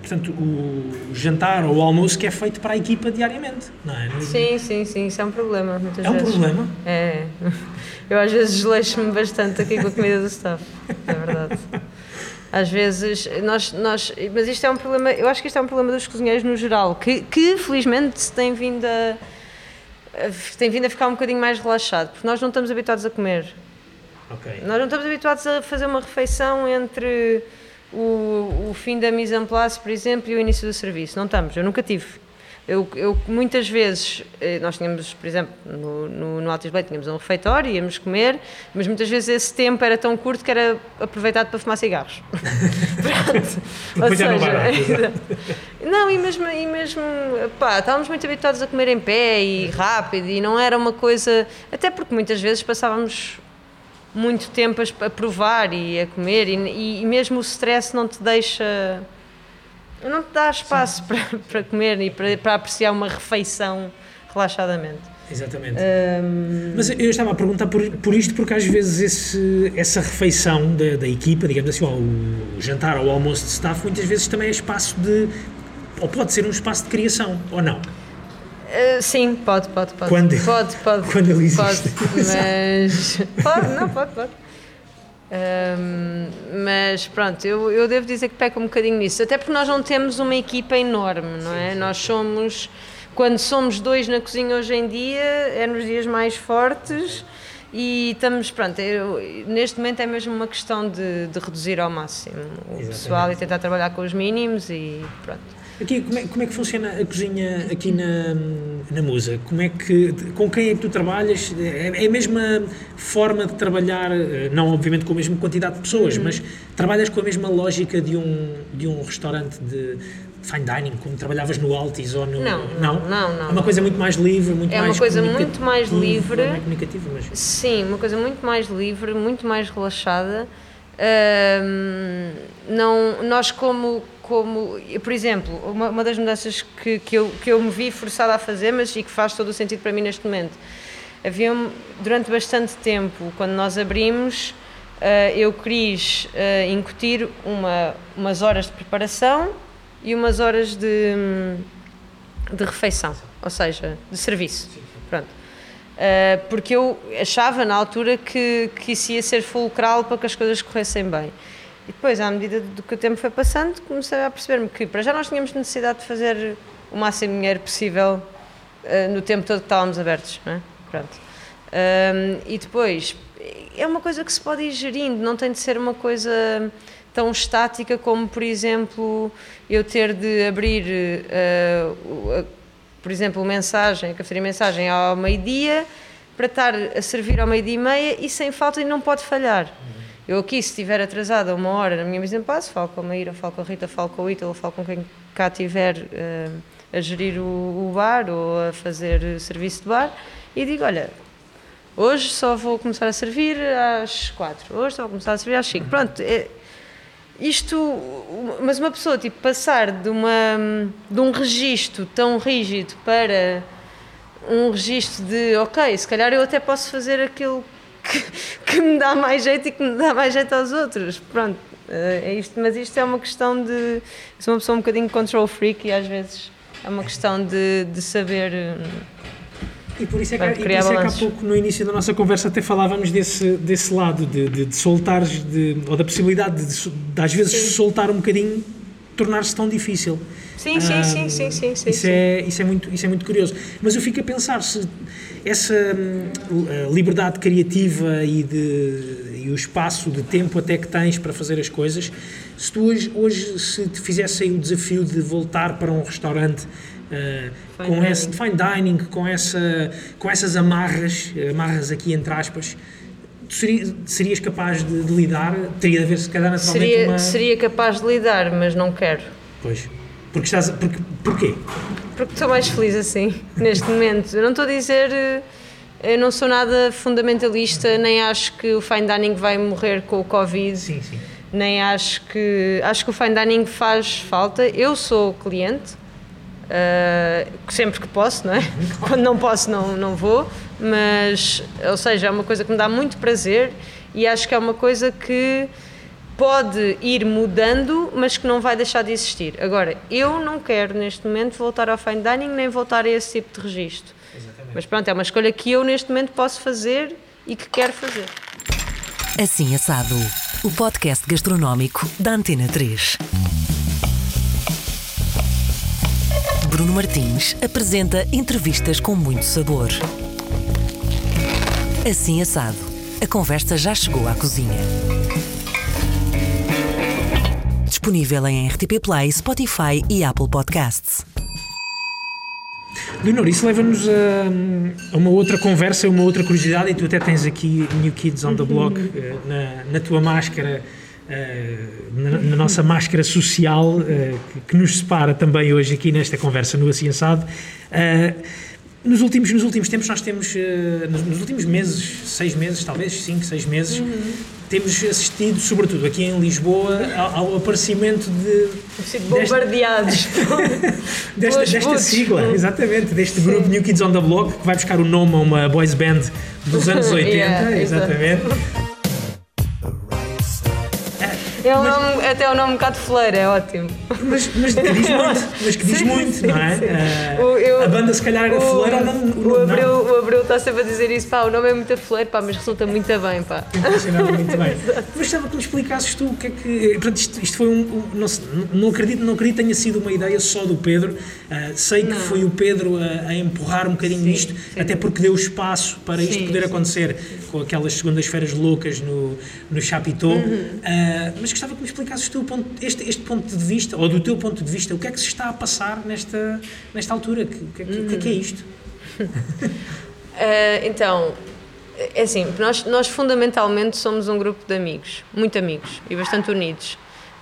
portanto, o jantar ou o almoço que é feito para a equipa diariamente, não é? Sim, sim, sim, isso é um problema, muitas é vezes. É um problema? É. [LAUGHS] Eu às vezes desleixo-me bastante aqui com a comida do staff, é verdade. [LAUGHS] Às vezes, nós, nós. Mas isto é um problema, eu acho que isto é um problema dos cozinheiros no geral, que, que felizmente se tem vindo a. tem vindo a ficar um bocadinho mais relaxado, porque nós não estamos habituados a comer. Okay. Nós não estamos habituados a fazer uma refeição entre o, o fim da mise en place, por exemplo, e o início do serviço. Não estamos, eu nunca tive. Eu, eu, muitas vezes, eh, nós tínhamos, por exemplo, no, no, no Altis Blade tínhamos um refeitório, íamos comer, mas muitas vezes esse tempo era tão curto que era aproveitado para fumar cigarros. [LAUGHS] Pronto. Ou seja, não, [LAUGHS] não, e mesmo, e mesmo pá, estávamos muito habituados a comer em pé e rápido, e não era uma coisa. Até porque muitas vezes passávamos muito tempo a, provar e a comer, e, e mesmo o stress não te deixa não te dá espaço para, [LAUGHS] para comer e para, para apreciar uma refeição relaxadamente. Exatamente. Um... Mas eu estava a perguntar por, por isto porque às vezes esse, essa refeição da, da equipa, digamos assim, ou o jantar ou o almoço de staff, muitas vezes também é espaço de. ou pode ser um espaço de criação, ou não? Uh, sim, pode, pode, pode. Quando, pode, pode. [LAUGHS] Quando ele existe. Pode, mas. [LAUGHS] pode, não, pode, pode. Um, mas pronto, eu, eu devo dizer que peco um bocadinho nisso, até porque nós não temos uma equipa enorme, não é? Sim, sim. Nós somos, quando somos dois na cozinha hoje em dia, é nos dias mais fortes e estamos, pronto, eu, neste momento é mesmo uma questão de, de reduzir ao máximo o Exatamente. pessoal e tentar trabalhar com os mínimos e pronto. Aqui, como é, como é que funciona a cozinha aqui na, na Musa? Como é que, com quem é que tu trabalhas? É, é a mesma forma de trabalhar, eh, não obviamente com a mesma quantidade de pessoas, uhum. mas trabalhas com a mesma lógica de um, de um restaurante de fine dining, como trabalhas no Altis ou no... Não, não, não. não é uma coisa muito mais livre, muito é mais É uma coisa muito mais livre. Não é comunicativa, mas... Sim, uma coisa muito mais livre, muito mais relaxada. não, nós como como, por exemplo, uma, uma das mudanças que, que, eu, que eu me vi forçada a fazer, mas e que faz todo o sentido para mim neste momento. Havia, durante bastante tempo, quando nós abrimos, uh, eu quis uh, incutir uma, umas horas de preparação e umas horas de, de refeição, ou seja, de serviço. Pronto. Uh, porque eu achava na altura que, que isso ia ser fulcral para que as coisas corressem bem. E depois, à medida do que o tempo foi passando, comecei a perceber-me que para já nós tínhamos necessidade de fazer o máximo de dinheiro possível uh, no tempo todo que estávamos abertos, não é? Pronto. Um, e depois, é uma coisa que se pode ir gerindo, não tem de ser uma coisa tão estática como, por exemplo, eu ter de abrir, uh, uh, por exemplo, mensagem, a cafeteria mensagem ao meio-dia para estar a servir ao meio-dia e meia e sem falta e não pode falhar. Eu aqui, se estiver atrasada uma hora na minha mesa de passo, falo com a Maíra, falo com a Rita, falo com o Ítalo, falo com quem cá estiver uh, a gerir o, o, bar ou a fazer serviço de bar e digo, olha, hoje só vou começar a servir às quatro, hoje só vou começar a servir às cinco. Pronto, é, isto, mas uma pessoa tipo passar de, uma, de um registro tão rígido para um registro de ok, se calhar eu até posso fazer aquilo que, que me dá mais jeito e que me dá mais jeito aos outros. Pronto, eh, é isto, mas isto é uma questão de. Sou uma pessoa um bocadinho control freak e às vezes é uma questão de, de saber. E por isso é que, Bem, por isso é que há pouco no início da nossa conversa até falávamos desse, desse lado, de, de, de soltares, de, ou da possibilidade de, de às vezes Sim. soltar um bocadinho tornar-se tão difícil. Sim, sim, ah, sim, sim, sim, sim, isso, sim. É, isso, é muito, isso é muito curioso. Mas eu fico a pensar se essa hum, liberdade criativa e, de, e o espaço de tempo até que tens para fazer as coisas, se tu hoje, hoje se te fizessem o desafio de voltar para um restaurante uh, com dining. esse fine dining, com, essa, com essas amarras, amarras aqui entre aspas, serias, serias capaz de, de, lidar? Teria de haver, se calhar, naturalmente seria, uma... Seria capaz de lidar, mas não quero. Pois. Porque estás... Porque, porquê? Porque estou mais feliz assim, neste momento. Eu não estou a dizer... Eh, eu não sou nada fundamentalista, nem acho que o fine dining vai morrer com o Covid. Sim, sim. Nem acho que... Acho que o fine dining faz falta. Eu sou cliente, Uh, sempre que posso, não é? Quando não posso, não, não vou, mas, ou seja, é uma coisa que me dá muito prazer e acho que é uma coisa que pode ir mudando, mas que não vai deixar de existir. Agora, eu não quero neste momento voltar ao fine dining nem voltar a esse tipo de registro. Exatamente. Mas pronto, é uma escolha que eu neste momento posso fazer e que quero fazer. Assim Assado, o podcast gastronómico da Antena 3. Bruno Martins apresenta entrevistas com muito sabor. Assim assado, a conversa já chegou à cozinha. Disponível em RTP Play, Spotify e Apple Podcasts. Leonor, isso leva-nos a, a, uma outra conversa, uma outra curiosidade, e tu até tens aqui New Kids on the Block eh, na, na tua máscara eh, na, na, nossa máscara social uh, que, nos separa também hoje aqui nesta conversa no Assado. Uh, nos últimos, nos últimos tempos nós temos, nos, nos, últimos meses, seis meses, talvez cinco, seis meses, uhum. Temos assistido, sobretudo aqui em Lisboa, ao, ao aparecimento de... Sido bombardeados [LAUGHS] desta, desta, desta sigla, exatamente, deste grupo New Kids on the Block, que vai buscar o nome a uma boys band dos anos 80, [LAUGHS] yeah, exatamente. É um mas, nome, até um nome um bocado fleiro, é ótimo. Mas, mas que diz muito, mas que diz sim, muito, sim, não é? Uh, eu, a banda se calhar era fleira, não, o, Abreu, não. o Abreu está sempre a dizer isso, pá, o nome é muito fleiro, pá, mas resulta muito bem, pá. Funcionava [LAUGHS] muito bem. mas estava que me explicasses tu o que é que. Portanto, isto, isto foi um. não, não, acredito, não acredito que tenha sido uma ideia só do Pedro. Uh, sei que não. foi o Pedro a, a empurrar um bocadinho isto, até porque deu espaço para isto poder acontecer com aquelas segundas-feiras loucas no, no Chapitão. Uhum. Uh, mas gostava que me explicasses tu ponto, este, este ponto de vista, ou do teu ponto de vista, o que é que se está a passar nesta, nesta altura? O que, que, uhum. que, que é isto? uh, [LAUGHS] então, é assim, nós, nós fundamentalmente somos um grupo de amigos, muito amigos e bastante unidos.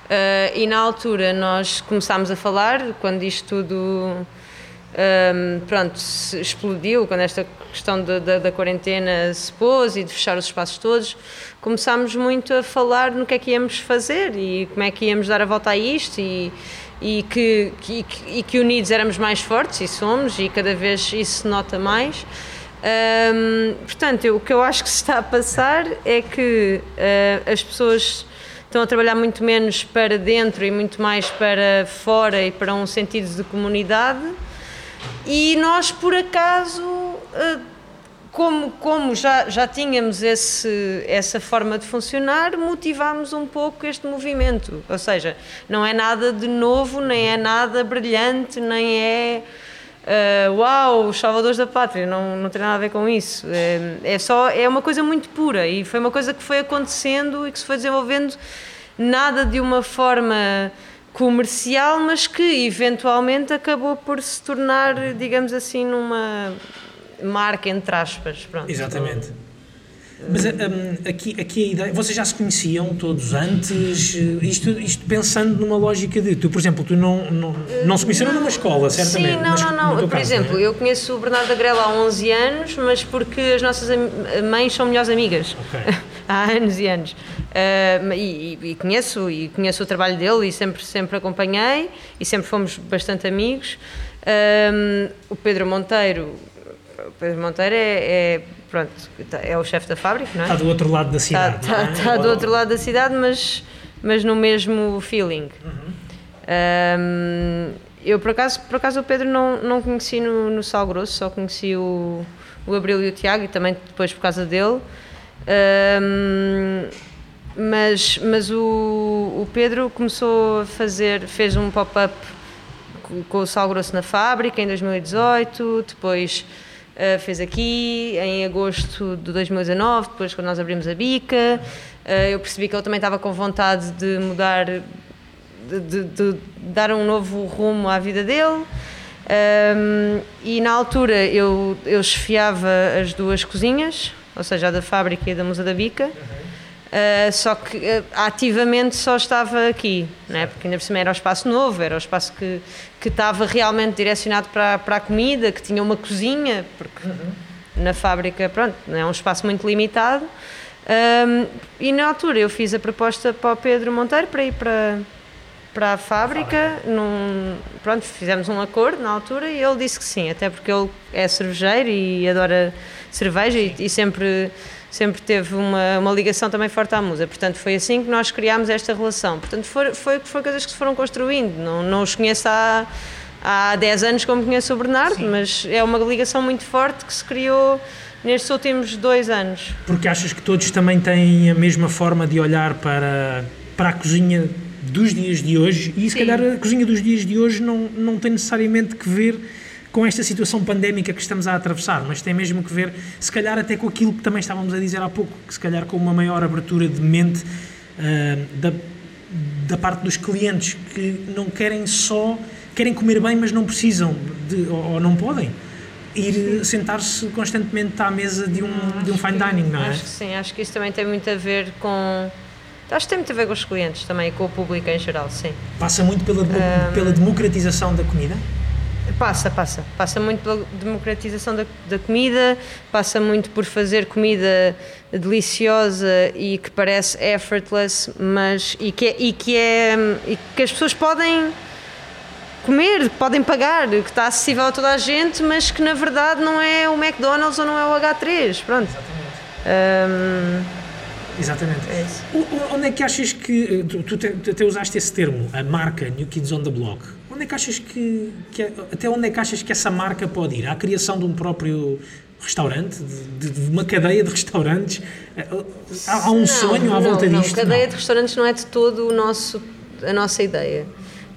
Uh, e na altura nós começámos a falar, quando isto tudo um, pronto, explodiu, quando esta questão da, da, da, quarentena se pôs e de fechar os espaços todos, começámos muito a falar no que é que íamos fazer e como é que íamos dar a volta a isto e, e, que, que, e que unidos éramos mais fortes e somos e cada vez isso se nota mais. Um, portanto, eu, o que eu acho que se está a passar é que uh, as pessoas estão a trabalhar muito menos para dentro e muito mais para fora e para um sentido de comunidade e nós, por acaso, eh, como, como já, já tínhamos esse, essa forma de funcionar, motivámos um pouco este movimento. Ou seja, não é nada de novo, nem é nada brilhante, nem é. Uh, uau, os salvadores da pátria, não, não tem nada a ver com isso. É, é, só, é uma coisa muito pura e foi uma coisa que foi acontecendo e que se foi desenvolvendo nada de uma forma comercial, mas que eventualmente acabou por se tornar, digamos assim, numa marca entre aspas. Pronto. Exatamente. Mas um, aqui, aqui a ideia. Vocês já se conheciam todos antes? Isto, isto pensando numa lógica de. Tu, por exemplo, tu não, não, não se conheceram numa escola, certamente. Sim, não, mas não, não. Por caso, exemplo, não é? eu conheço o Bernardo Agrela há 11 anos, mas porque as nossas mães são melhores amigas. Ok. Há anos e anos. Ah, e, e- conheço, e conheço o trabalho dele e sempre, sempre acompanhei e sempre fomos bastante amigos. O Pedro Monteiro. O Pedro Monteiro é, é, pronto, é o chefe da fábrica, não é? Está do outro lado da Está cidade. não é? tá, do outro lado da cidade, mas, mas no mesmo feeling. Um, eu, por acaso, por acaso, o Pedro não, não conheci no, no Sal Grosso, só conheci o, o Abril e o Tiago, e também depois por causa dele. Um, mas mas o, o Pedro começou a fazer, fez um pop-up com- o Sal Grosso na fábrica em 2018, depois uh, fez aqui em agosto de 2019, depois quando nós abrimos a bica. Uh, eu percebi que ele também estava com vontade de mudar, de, de- de dar um novo rumo à vida dele. Um, e na altura eu, eu esfiava as duas cozinhas, ou seja, a da fábrica e a da Musa da Bica. Uh, só que uh, ativamente só estava aqui, né? porque ainda por cima era o espaço novo, era o espaço que, que estava realmente direcionado para, para a comida, que tinha uma cozinha, porque na fábrica, pronto, é um espaço muito limitado. Um, e na altura eu fiz a proposta para o Pedro Monteiro para ir para, para a fábrica, num, pronto, fizemos um acordo na altura e ele disse que sim, até porque ele é cervejeiro e adora cerveja e, e sempre, sempre teve uma, uma ligação também forte à musa, portanto foi assim que nós criámos esta relação, portanto foi, foi, foi coisas que se foram construindo, não, não os conheço há, há 10 anos como conheço o Bernardo, mas é uma ligação muito forte que se criou nestes últimos dois anos. Porque achas que todos também têm a mesma forma de olhar para, para a cozinha dos dias de hoje? E se Sim. calhar a cozinha dos dias de hoje não, não tem necessariamente que ver com esta situação pandémica que estamos a atravessar, mas tem mesmo que ver, se calhar até com aquilo que também estávamos a dizer há pouco, que se calhar com uma maior abertura de mente ah, da, da parte dos clientes que não querem só, querem comer bem, mas não precisam de, ou, ou não podem ir sentar-se constantemente à mesa de um, de um fine dining, não é? Acho que sim, acho que isso também tem muito a ver com. Acho que tem muito a ver com os clientes também e com o público em geral, sim. Passa muito pela, demo- Ah. pela democratização da comida? Passa, passa. Passa muito pela democratização da, da comida, passa muito por fazer comida deliciosa e que parece effortless, mas e que é, e que, é, e que as pessoas podem comer, podem pagar, que está acessível a toda a gente, mas que na verdade não é o McDonald's ou não é o H3. Pronto. Hum, Exatamente. É. O- Onde é que achas que. Tu, tu até usaste esse termo, a marca New Kids on the Block. Onde é que achas que. que é- até onde é que achas que essa marca pode ir? À criação de um próprio restaurante? De, de uma cadeia de restaurantes? Há, há um Não, sonho à não, volta não. disto? Cadeia Não. de restaurantes não é de todo o nosso, a nossa ideia.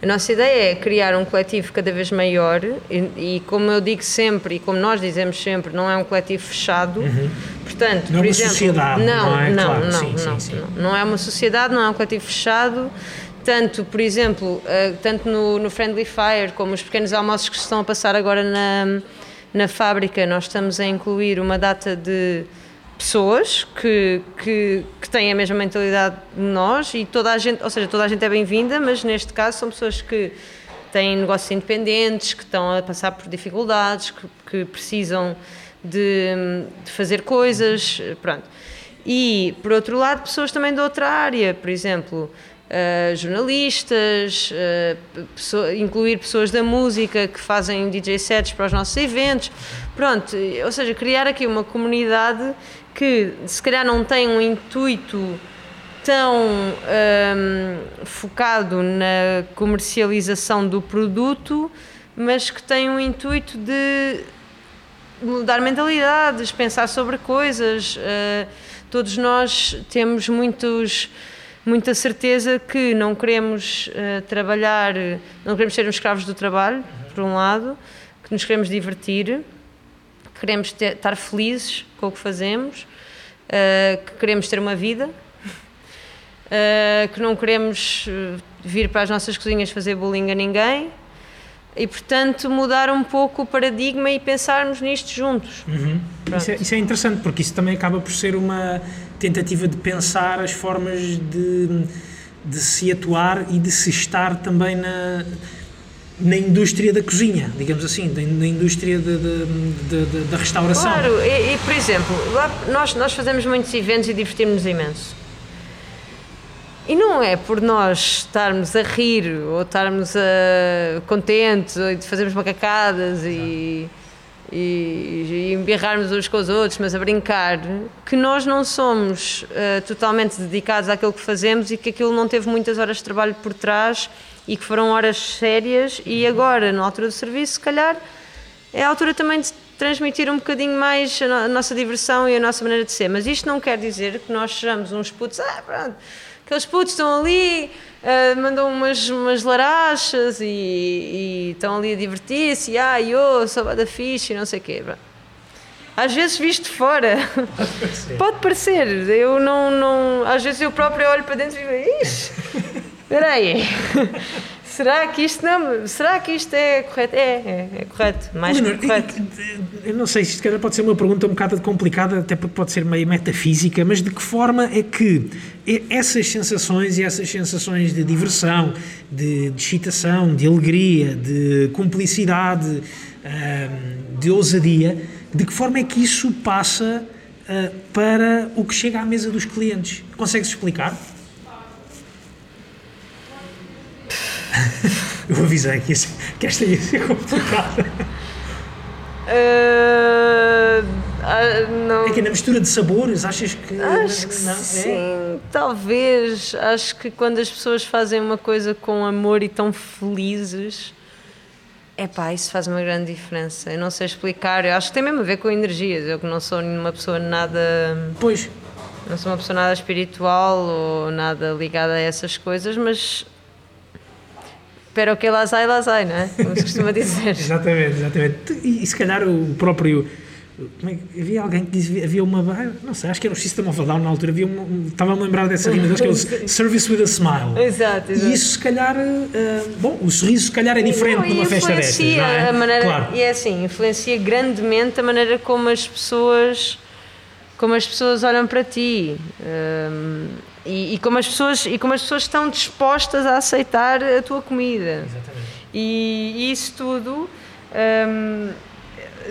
A nossa ideia é criar um coletivo cada vez maior e, e como eu digo sempre e como nós dizemos sempre, não é um coletivo fechado. Portanto, Não é por uma exemplo, sociedade, não, não é? não, Claro, não, sim, não, sim, sim. não. Não é uma sociedade, não é um coletivo fechado. Tanto, por exemplo, eh, tanto no, no Friendly Fire como os pequenos almoços que se estão a passar agora na, na fábrica, nós estamos a incluir uma data de pessoas que, que, que têm a mesma mentalidade de nós e toda a gente, ou seja, toda a gente é bem-vinda, mas neste caso são pessoas que têm negócios independentes, que estão a passar por dificuldades, que, que precisam de, de fazer coisas, pronto. E, por outro lado, pessoas também de outra área, por exemplo, eh, jornalistas, eh, pessoa- incluir pessoas da música que fazem DJ sets para os nossos eventos, pronto, ou seja, criar aqui uma comunidade que se calhar não tem um intuito tão hum, focado na comercialização do produto, mas que tem um intuito de mudar mentalidades, pensar sobre coisas. Uh, todos nós temos muitos, muita certeza que não queremos uh, trabalhar, não queremos ser uns escravos do trabalho, por um lado, que nos queremos divertir, que queremos ter- estar felizes com o que fazemos, uh, que queremos ter uma vida. uh, [LAUGHS] que não queremos vir para as nossas cozinhas fazer bullying a ninguém e, portanto, mudar um pouco o paradigma e pensarmos nisto juntos. Uhum. Isso, é, isso, é, interessante, porque isso também acaba por ser uma tentativa de pensar as formas de, de se atuar e de se estar também na, na indústria da cozinha, digamos assim, na indústria da restauração. Claro, e, e, por exemplo, lá nós, nós fazemos muitos eventos e divertimos-nos imenso. E não é por nós estarmos a rir ou estarmos a, contentes ou fazermos macacadas e, e, e embirrarmos uns com os outros, mas a brincar, que nós não somos uh, totalmente dedicados àquilo que fazemos e que aquilo não teve muitas horas de trabalho por trás e que foram horas sérias e agora, na altura do serviço, se calhar é a altura também de transmitir um bocadinho mais a, nossa diversão e a nossa maneira de ser. Mas isto não quer dizer que nós sejamos uns putos, ah, pronto aqueles putos estão ali, uh, mandam umas, umas larachas e, e estão ali a divertir-se, e ah, eu sou da ficha e não sei o quê. Às vezes visto fora, pode parecer, eu não, não, às vezes eu próprio olho para dentro e digo, ixi, espera aí, Será que isto não, será que isto é correto? É, é, é correto, mais Leonor, correto. Eu não sei, isto pode ser uma pergunta um bocado complicada, até porque pode ser meio metafísica, mas de que forma é que essas sensações e essas sensações de diversão, de, de excitação, de alegria, de cumplicidade, de ousadia, de que forma é que isso passa ah, para o que chega à mesa dos clientes? Consegues explicar? [LAUGHS] Eu avisei que, isso, que esta ia ser complicada. Uh, uh, não. É que na mistura de sabores, achas que. Acho que não, é? sim, é? talvez. Acho que quando as pessoas fazem uma coisa com amor e tão felizes, é pá, isso faz uma grande diferença. Eu não sei explicar, eu acho que tem mesmo a ver com energias. Eu que não sou nenhuma pessoa nada. Pois. Não sou uma pessoa nada espiritual ou nada ligada a essas coisas, mas pero que lá sai, lá sai, não é? Como se costuma dizer. [LAUGHS] exatamente, exatamente. E, e, se calhar o próprio. É, havia alguém que dizia, havia uma. Não sei, acho que era o System of a Down na altura. Havia uma, estava a me lembrar dessa rima, acho que é o [LAUGHS] Service with a Smile. Exato, exato. E isso se calhar. Uh, bom, o sorriso se calhar é diferente não, numa festa dessas. Não é? a maneira, claro. E é assim, influencia grandemente a maneira como as pessoas. Como as pessoas olham para ti. Um, e, e, como as pessoas, e como as pessoas estão dispostas a aceitar a tua comida. Exatamente. E, e isso tudo um,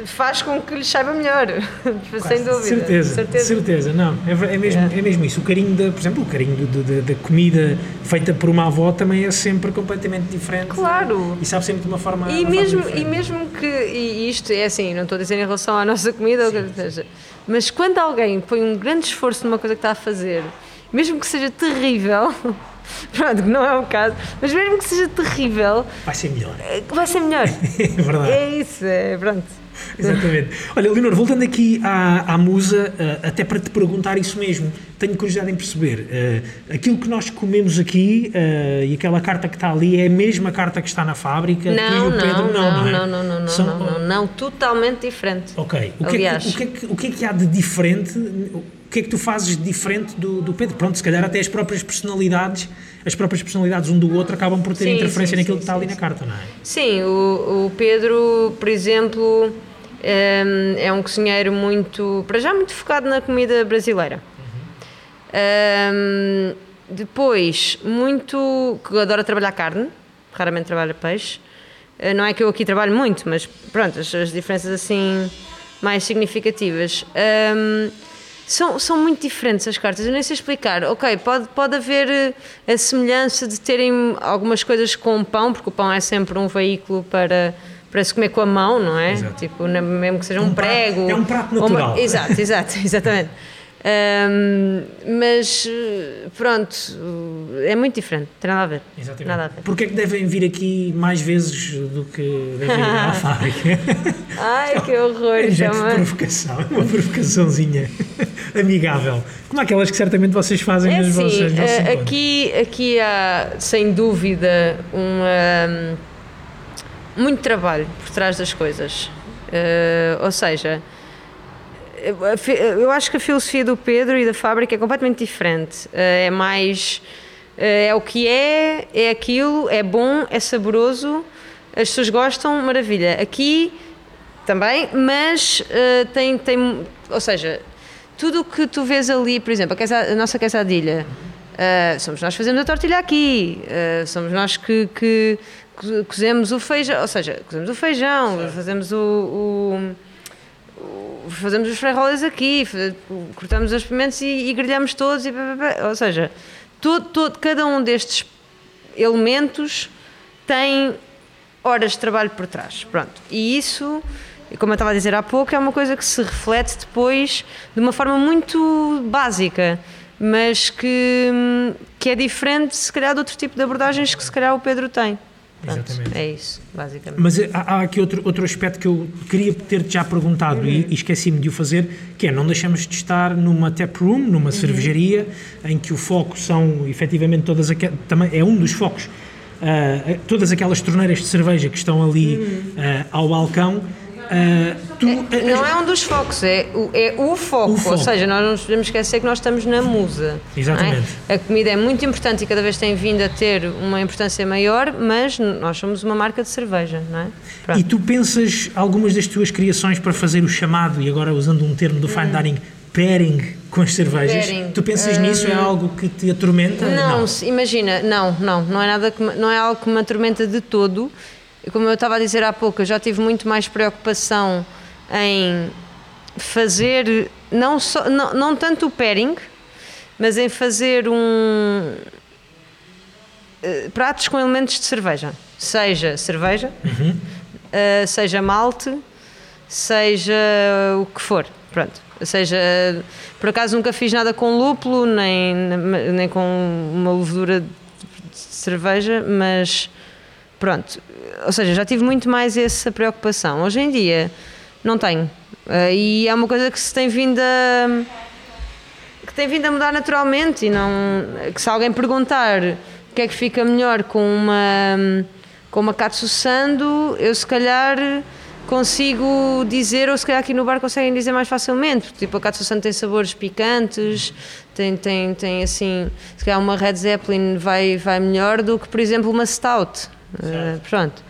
faz com que lhes saiba melhor, [LAUGHS] sem dúvida. Certeza, certeza, certeza. Não, é, é, mesmo, é. é mesmo isso. O carinho, da, por exemplo, o carinho da comida feita por uma avó também é sempre completamente diferente. Claro. E sabe sempre de uma forma. E, uma mesmo, forma e mesmo que, e isto é assim, não estou a dizer em relação à nossa comida, sim, ou que seja, mas quando alguém põe um grande esforço numa coisa que está a fazer mesmo que seja terrível, [LAUGHS] pronto, que não é o caso, mas mesmo que seja terrível, vai ser melhor. Eh, vai ser melhor. [LAUGHS] é verdade. É isso, é pronto. Exatamente. Olha, Leonor, voltando aqui à, à musa, uh, até para te perguntar isso mesmo, tenho curiosidade em perceber, uh, aquilo que nós comemos aqui uh, e aquela carta que está ali é a mesma carta que está na fábrica? Não, não, Pedro, não, não, não, é? não, não, não, São... não, não, não, totalmente diferente. Ok. O que, Aliás. É que, o, que é que, o que é que há de diferente que é que tu fazes diferente do, do Pedro? Pronto, se calhar até as próprias personalidades, as próprias personalidades um do outro acabam por ter sim, interferência sim, naquilo sim, que está ali na carta, não é? Sim, o, o Pedro, por exemplo, é, é um cozinheiro muito, para já muito focado na comida brasileira. Uhum. Um, depois, muito, que adora trabalhar carne, raramente trabalha peixe. Eh, não é que eu aqui trabalho muito, mas pronto, as, as diferenças assim mais significativas. Um, são, são muito diferentes as cartas, eu nem sei explicar. Ok, pode, pode haver eh, a semelhança de terem algumas coisas com pão, porque o pão é sempre um veículo para, para se comer com a mão, não é? Exato. Tipo, mesmo que seja um, um prego. Prato, é um prato natural. Uma, exato, exato, [LAUGHS] exatamente. Um, mas pronto, é muito diferente, tem nada a ver. Exatamente. Nada a ver. Porquê é que devem vir aqui mais vezes do que devem ir à [LAUGHS] fábrica? Ai, que horror! É de provocação, é uma provocaçãozinha amigável. Como aquelas que certamente vocês fazem é nas assim, vossas uh, aqui, aqui há, sem dúvida, um, muito trabalho por trás das coisas. Uh, ou seja, eu acho que a filosofia do Pedro e da fábrica é completamente diferente. É mais. É o que é, é aquilo, é bom, é saboroso, as pessoas gostam, maravilha. Aqui também, mas tem, tem. Ou seja, tudo o que tu vês ali, por exemplo, a, a nossa quesadilha, somos nós que fazemos a tortilha aqui, somos nós que, que cozemos o feijão, ou seja, cozemos o feijão, certo. fazemos o, o, fazemos os frijoles aqui, cortamos os pimentos e, e grelhamos todos, e, ou seja, todo, todo, cada um destes elementos tem horas de trabalho por trás, pronto, e isso como eu estava a dizer há pouco, é uma coisa que se reflete depois de uma forma muito básica mas que, que é diferente, se calhar, de outro tipo de abordagens que se calhar o Pedro tem. Pronto, Exatamente. É isso, basicamente. Mas há, há, aqui outro, outro aspecto que eu queria ter-te já perguntado uhum. e, e esqueci-me de o fazer, que é não deixamos de estar numa tap room, numa uhum. cervejaria, em que o foco são efetivamente todas aquelas. Também é um dos focos. Uh, todas aquelas torneiras de cerveja que estão ali uhum. uh, ao balcão Uh, tu, é, não é um dos focos, é o, é o, foco, o foco. Ou seja, nós não podemos esquecer que nós estamos na musa. Exatamente. É? A comida é muito importante e cada vez tem vindo a ter uma importância maior, mas nós somos uma marca de cerveja, não é? Pronto. E tu pensas algumas das tuas criações para fazer o chamado, e agora usando um termo do fine hum. dining, pairing com as cervejas. Pairing. Tu pensas um, nisso? É algo que te atormenta? Não, não, imagina, não, não, não é nada que, não é algo que me atormenta de todo como eu estava a dizer há pouco, eu já tive muito mais preocupação em fazer, não, só, não, não tanto o pairing, mas em fazer um. Uh, pratos com elementos de cerveja. Seja cerveja, uhum. uh, seja malte, seja o que for. Pronto. Ou seja, por acaso nunca fiz nada com lúpulo, nem, nem com uma levedura de cerveja, mas pronto, ou seja, já tive muito mais essa preocupação. Hoje em dia não tenho. Uh, e é uma coisa que se tem vindo a que tem vindo a mudar naturalmente e não que se alguém perguntar o que é que fica melhor com uma com uma katsu sando, eu se calhar consigo dizer, ou se calhar aqui no bar conseguem dizer mais facilmente, porque tipo a katsu sando tem sabores picantes, tem, tem, tem assim, se calhar uma Red Zeppelin vai, vai melhor do que por exemplo uma Stout. Uh, pronto.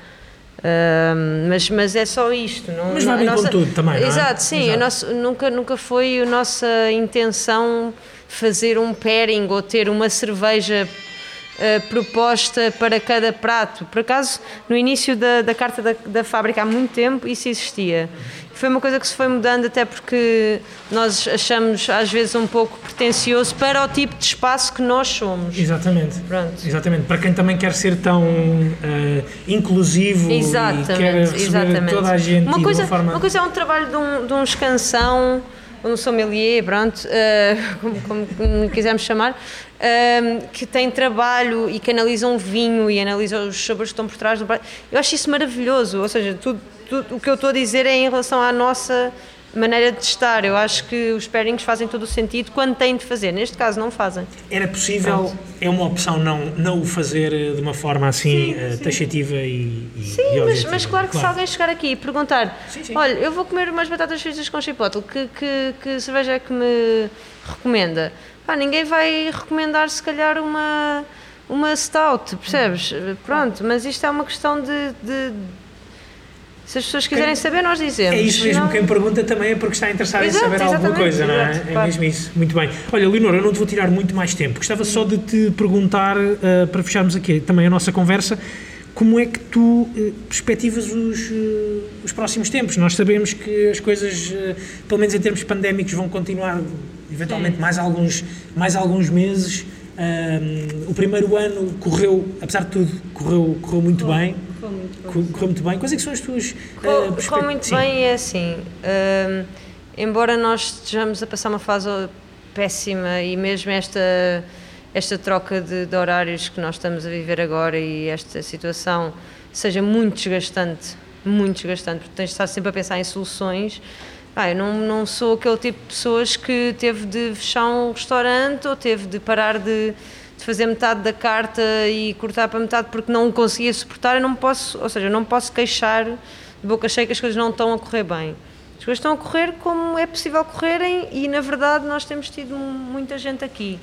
Uh, mas, mas é só isto. Não, mas vai bem nossa, com tudo também, não é? Exato, sim. Exato. Nosso, nunca, nunca foi a nossa intenção fazer um pairing ou ter uma cerveja uh, proposta para cada prato. Por acaso, no início da, da carta da, da fábrica, há muito tempo, isso existia foi uma coisa que se foi mudando, até porque nós achamos às vezes um pouco pretencioso para o tipo de espaço que nós somos. Exatamente. Pronto. Exatamente. Para quem também quer ser tão uh, inclusivo exatamente, e quer receber exatamente. toda a gente uma coisa, uma forma... Uma coisa é um trabalho de um, de um escansão, um sommelier, pronto, uh, [LAUGHS] como, como, quisermos chamar, uh, que tem trabalho e que analisa um vinho e analisa os sabores que estão por trás do prato. Eu acho isso maravilhoso, ou seja, tudo o que eu estou a dizer é em relação à nossa maneira de estar. Eu acho que os pairings fazem todo o sentido quando têm de fazer. Neste caso, não fazem. Era possível, é uma opção não, não o fazer eh, de uma forma assim sim, uh, sim. taxativa e, e Sim, e mas, mas, claro que claro. se alguém chegar aqui e perguntar sim, olha, eu vou comer umas batatas fritas com chipotle, que, que, que cerveja é que me recomenda? Pá, ninguém vai recomendar se calhar uma uma stout, percebes? Pronto, mas isto é uma questão de, de se as pessoas quiserem quem, saber, nós dizemos. É isso mesmo, não... quem pergunta também é porque está interessado Exato, em saber alguma coisa, não é? Exato, é claro. mesmo isso. Muito bem. Olha, Leonor, eu não te vou tirar muito mais tempo. Gostava só de te perguntar, uh, para fecharmos aqui também a nossa conversa, como é que tu uh, perspectivas os, uh, os próximos tempos? Nós sabemos que as coisas, pelo menos em termos pandémicos, vão continuar eventualmente mais alguns, mais alguns meses. O primeiro ano correu, apesar de tudo, correu, correu muito Bom. bem Correu muito bem. Correu muito bem. Quais é são as tuas uh, Correu muito Sim. bem é assim, uh, embora nós estejamos a passar uma fase péssima e mesmo esta, esta troca de, de horários que nós estamos a viver agora e esta situação seja muito desgastante, muito desgastante, porque tens de estar sempre a pensar em soluções. Ah, eu não, não sou aquele tipo de pessoas que teve de fechar um restaurante ou teve de parar de de fazer metade da carta e cortar para metade porque não conseguia suportar, eu não posso, ou seja, não posso queixar de boca cheia que as coisas não estão a correr bem. As As coisas estão a correr como é possível correrem e, na verdade, nós temos tido muita gente aqui.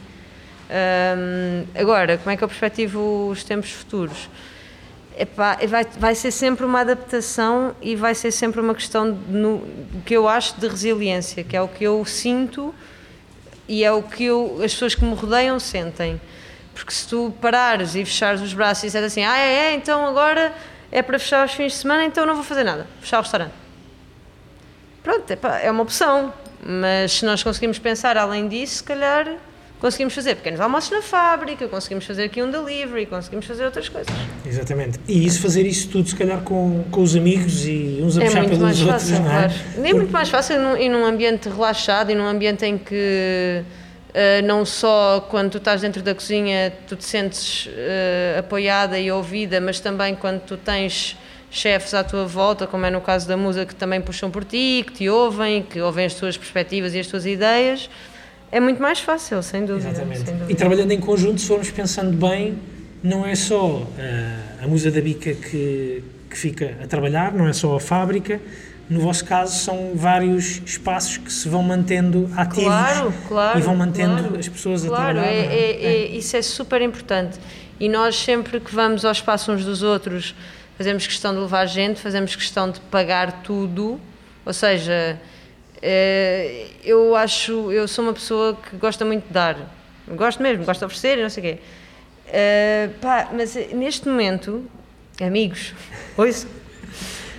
Agora, como é que eu perspectivo os tempos futuros? Epá, vai, vai ser sempre uma adaptação e vai ser sempre uma questão de, no, que eu acho de resiliência, que é o que eu sinto e é o que eu, as pessoas que me rodeiam sentem. Porque se tu parares e fechares os braços e disseres assim, ah, é, é, então agora é para fechar os fins de semana, então não vou fazer nada, fechar o restaurante. Pronto, epá, é uma opção, mas se nós conseguimos pensar além disso, se calhar conseguimos fazer pequenos almoços na fábrica, conseguimos fazer aqui um delivery, conseguimos fazer outras coisas. Exatamente. E isso, fazer isso tudo, se calhar, com, com os amigos e uns a é puxar pelos mais outros, fácil, não é? Claro. Nem muito mais fácil num, e num ambiente relaxado e num ambiente em que uh, não só quando tu estás dentro da cozinha tu te sentes uh, apoiada e ouvida, mas também quando tu tens chefes à tua volta, como é no caso da Musa, que também puxam por ti, que te ouvem, que ouvem as tuas perspectivas e as tuas ideias é muito mais fácil, sem dúvida. Exatamente. Sem dúvida. E trabalhando em conjunto, se formos pensando bem, não é só uh, a Musa da Bica que, que fica a trabalhar, não é só a fábrica. No vosso caso, são vários espaços que se vão mantendo ativos claro, claro, e vão mantendo claro, as pessoas claro, a trabalhar. É, é? é, é, isso é super importante. E nós, sempre que vamos ao espaço uns dos outros, fazemos questão de levar gente, fazemos questão de pagar tudo, ou seja eh, eu acho, eu sou uma pessoa que gosta muito de dar, gosto mesmo, gosto de oferecer e não sei o quê. Uh, pá, mas neste momento, amigos, [LAUGHS] ouço.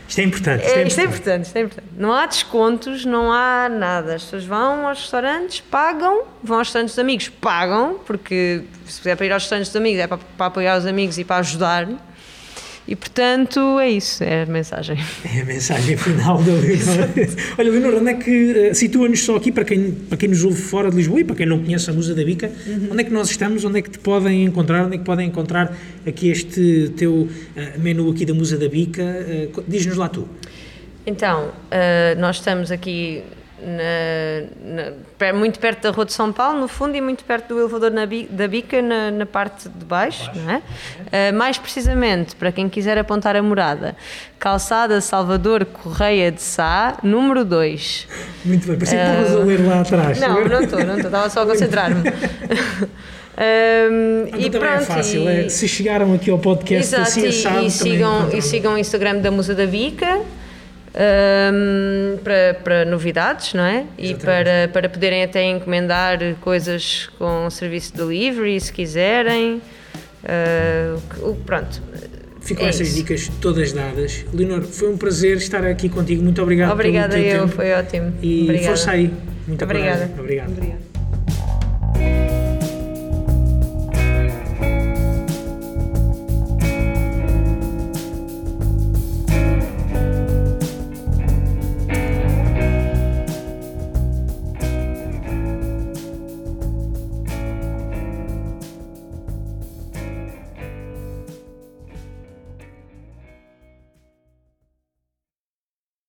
Isto é importante. Isto é, isto é importante, isto é importante. Não há descontos, não há nada. As pessoas vão aos restaurantes, pagam, vão aos restaurantes dos amigos, pagam, porque se puder para ir aos restaurantes dos amigos é para, para apoiar os amigos e para ajudar. E portanto é isso, é a mensagem. É a mensagem final da Leonor. Olha, Leonor, onde é que uh, situa-nos só aqui para quem, para quem nos ouve fora de Lisboa e para quem não conhece a Musa da Bica, uhum. onde é que nós estamos, onde é que te podem encontrar, onde é que podem encontrar aqui este teu uh, menu aqui da Musa da Bica? Uh, Diz-nos lá tu. Então, nós estamos aqui na, na, muito perto da Rua de São Paulo, no fundo, e muito perto do elevador da Bica, na, na, parte de baixo, baixo. É? Uh, mais precisamente, para quem quiser apontar a morada, Calçada Salvador Correia de Sá, número 2. Muito bem, parecia que estavas a ler lá atrás. Não, não estou, não estou, estava só a concentrar-me. [LAUGHS] Um, então e também é pronto, é fácil, e... é, se chegaram aqui ao podcast Exato, assim assado, e, sigam, e sigam o Instagram da Musa da Bica um, para, para, novidades, não é? Exatamente. E para, para poderem até encomendar coisas com serviço de delivery, se quiserem. Uh, pronto. Ficam é essas isso. dicas todas dadas. Leonor, foi um prazer estar aqui contigo. Muito obrigado Obrigada pelo teu eu, tempo. foi ótimo. E Obrigada. força aí. Muito obrigada. Obrigado. Obrigada.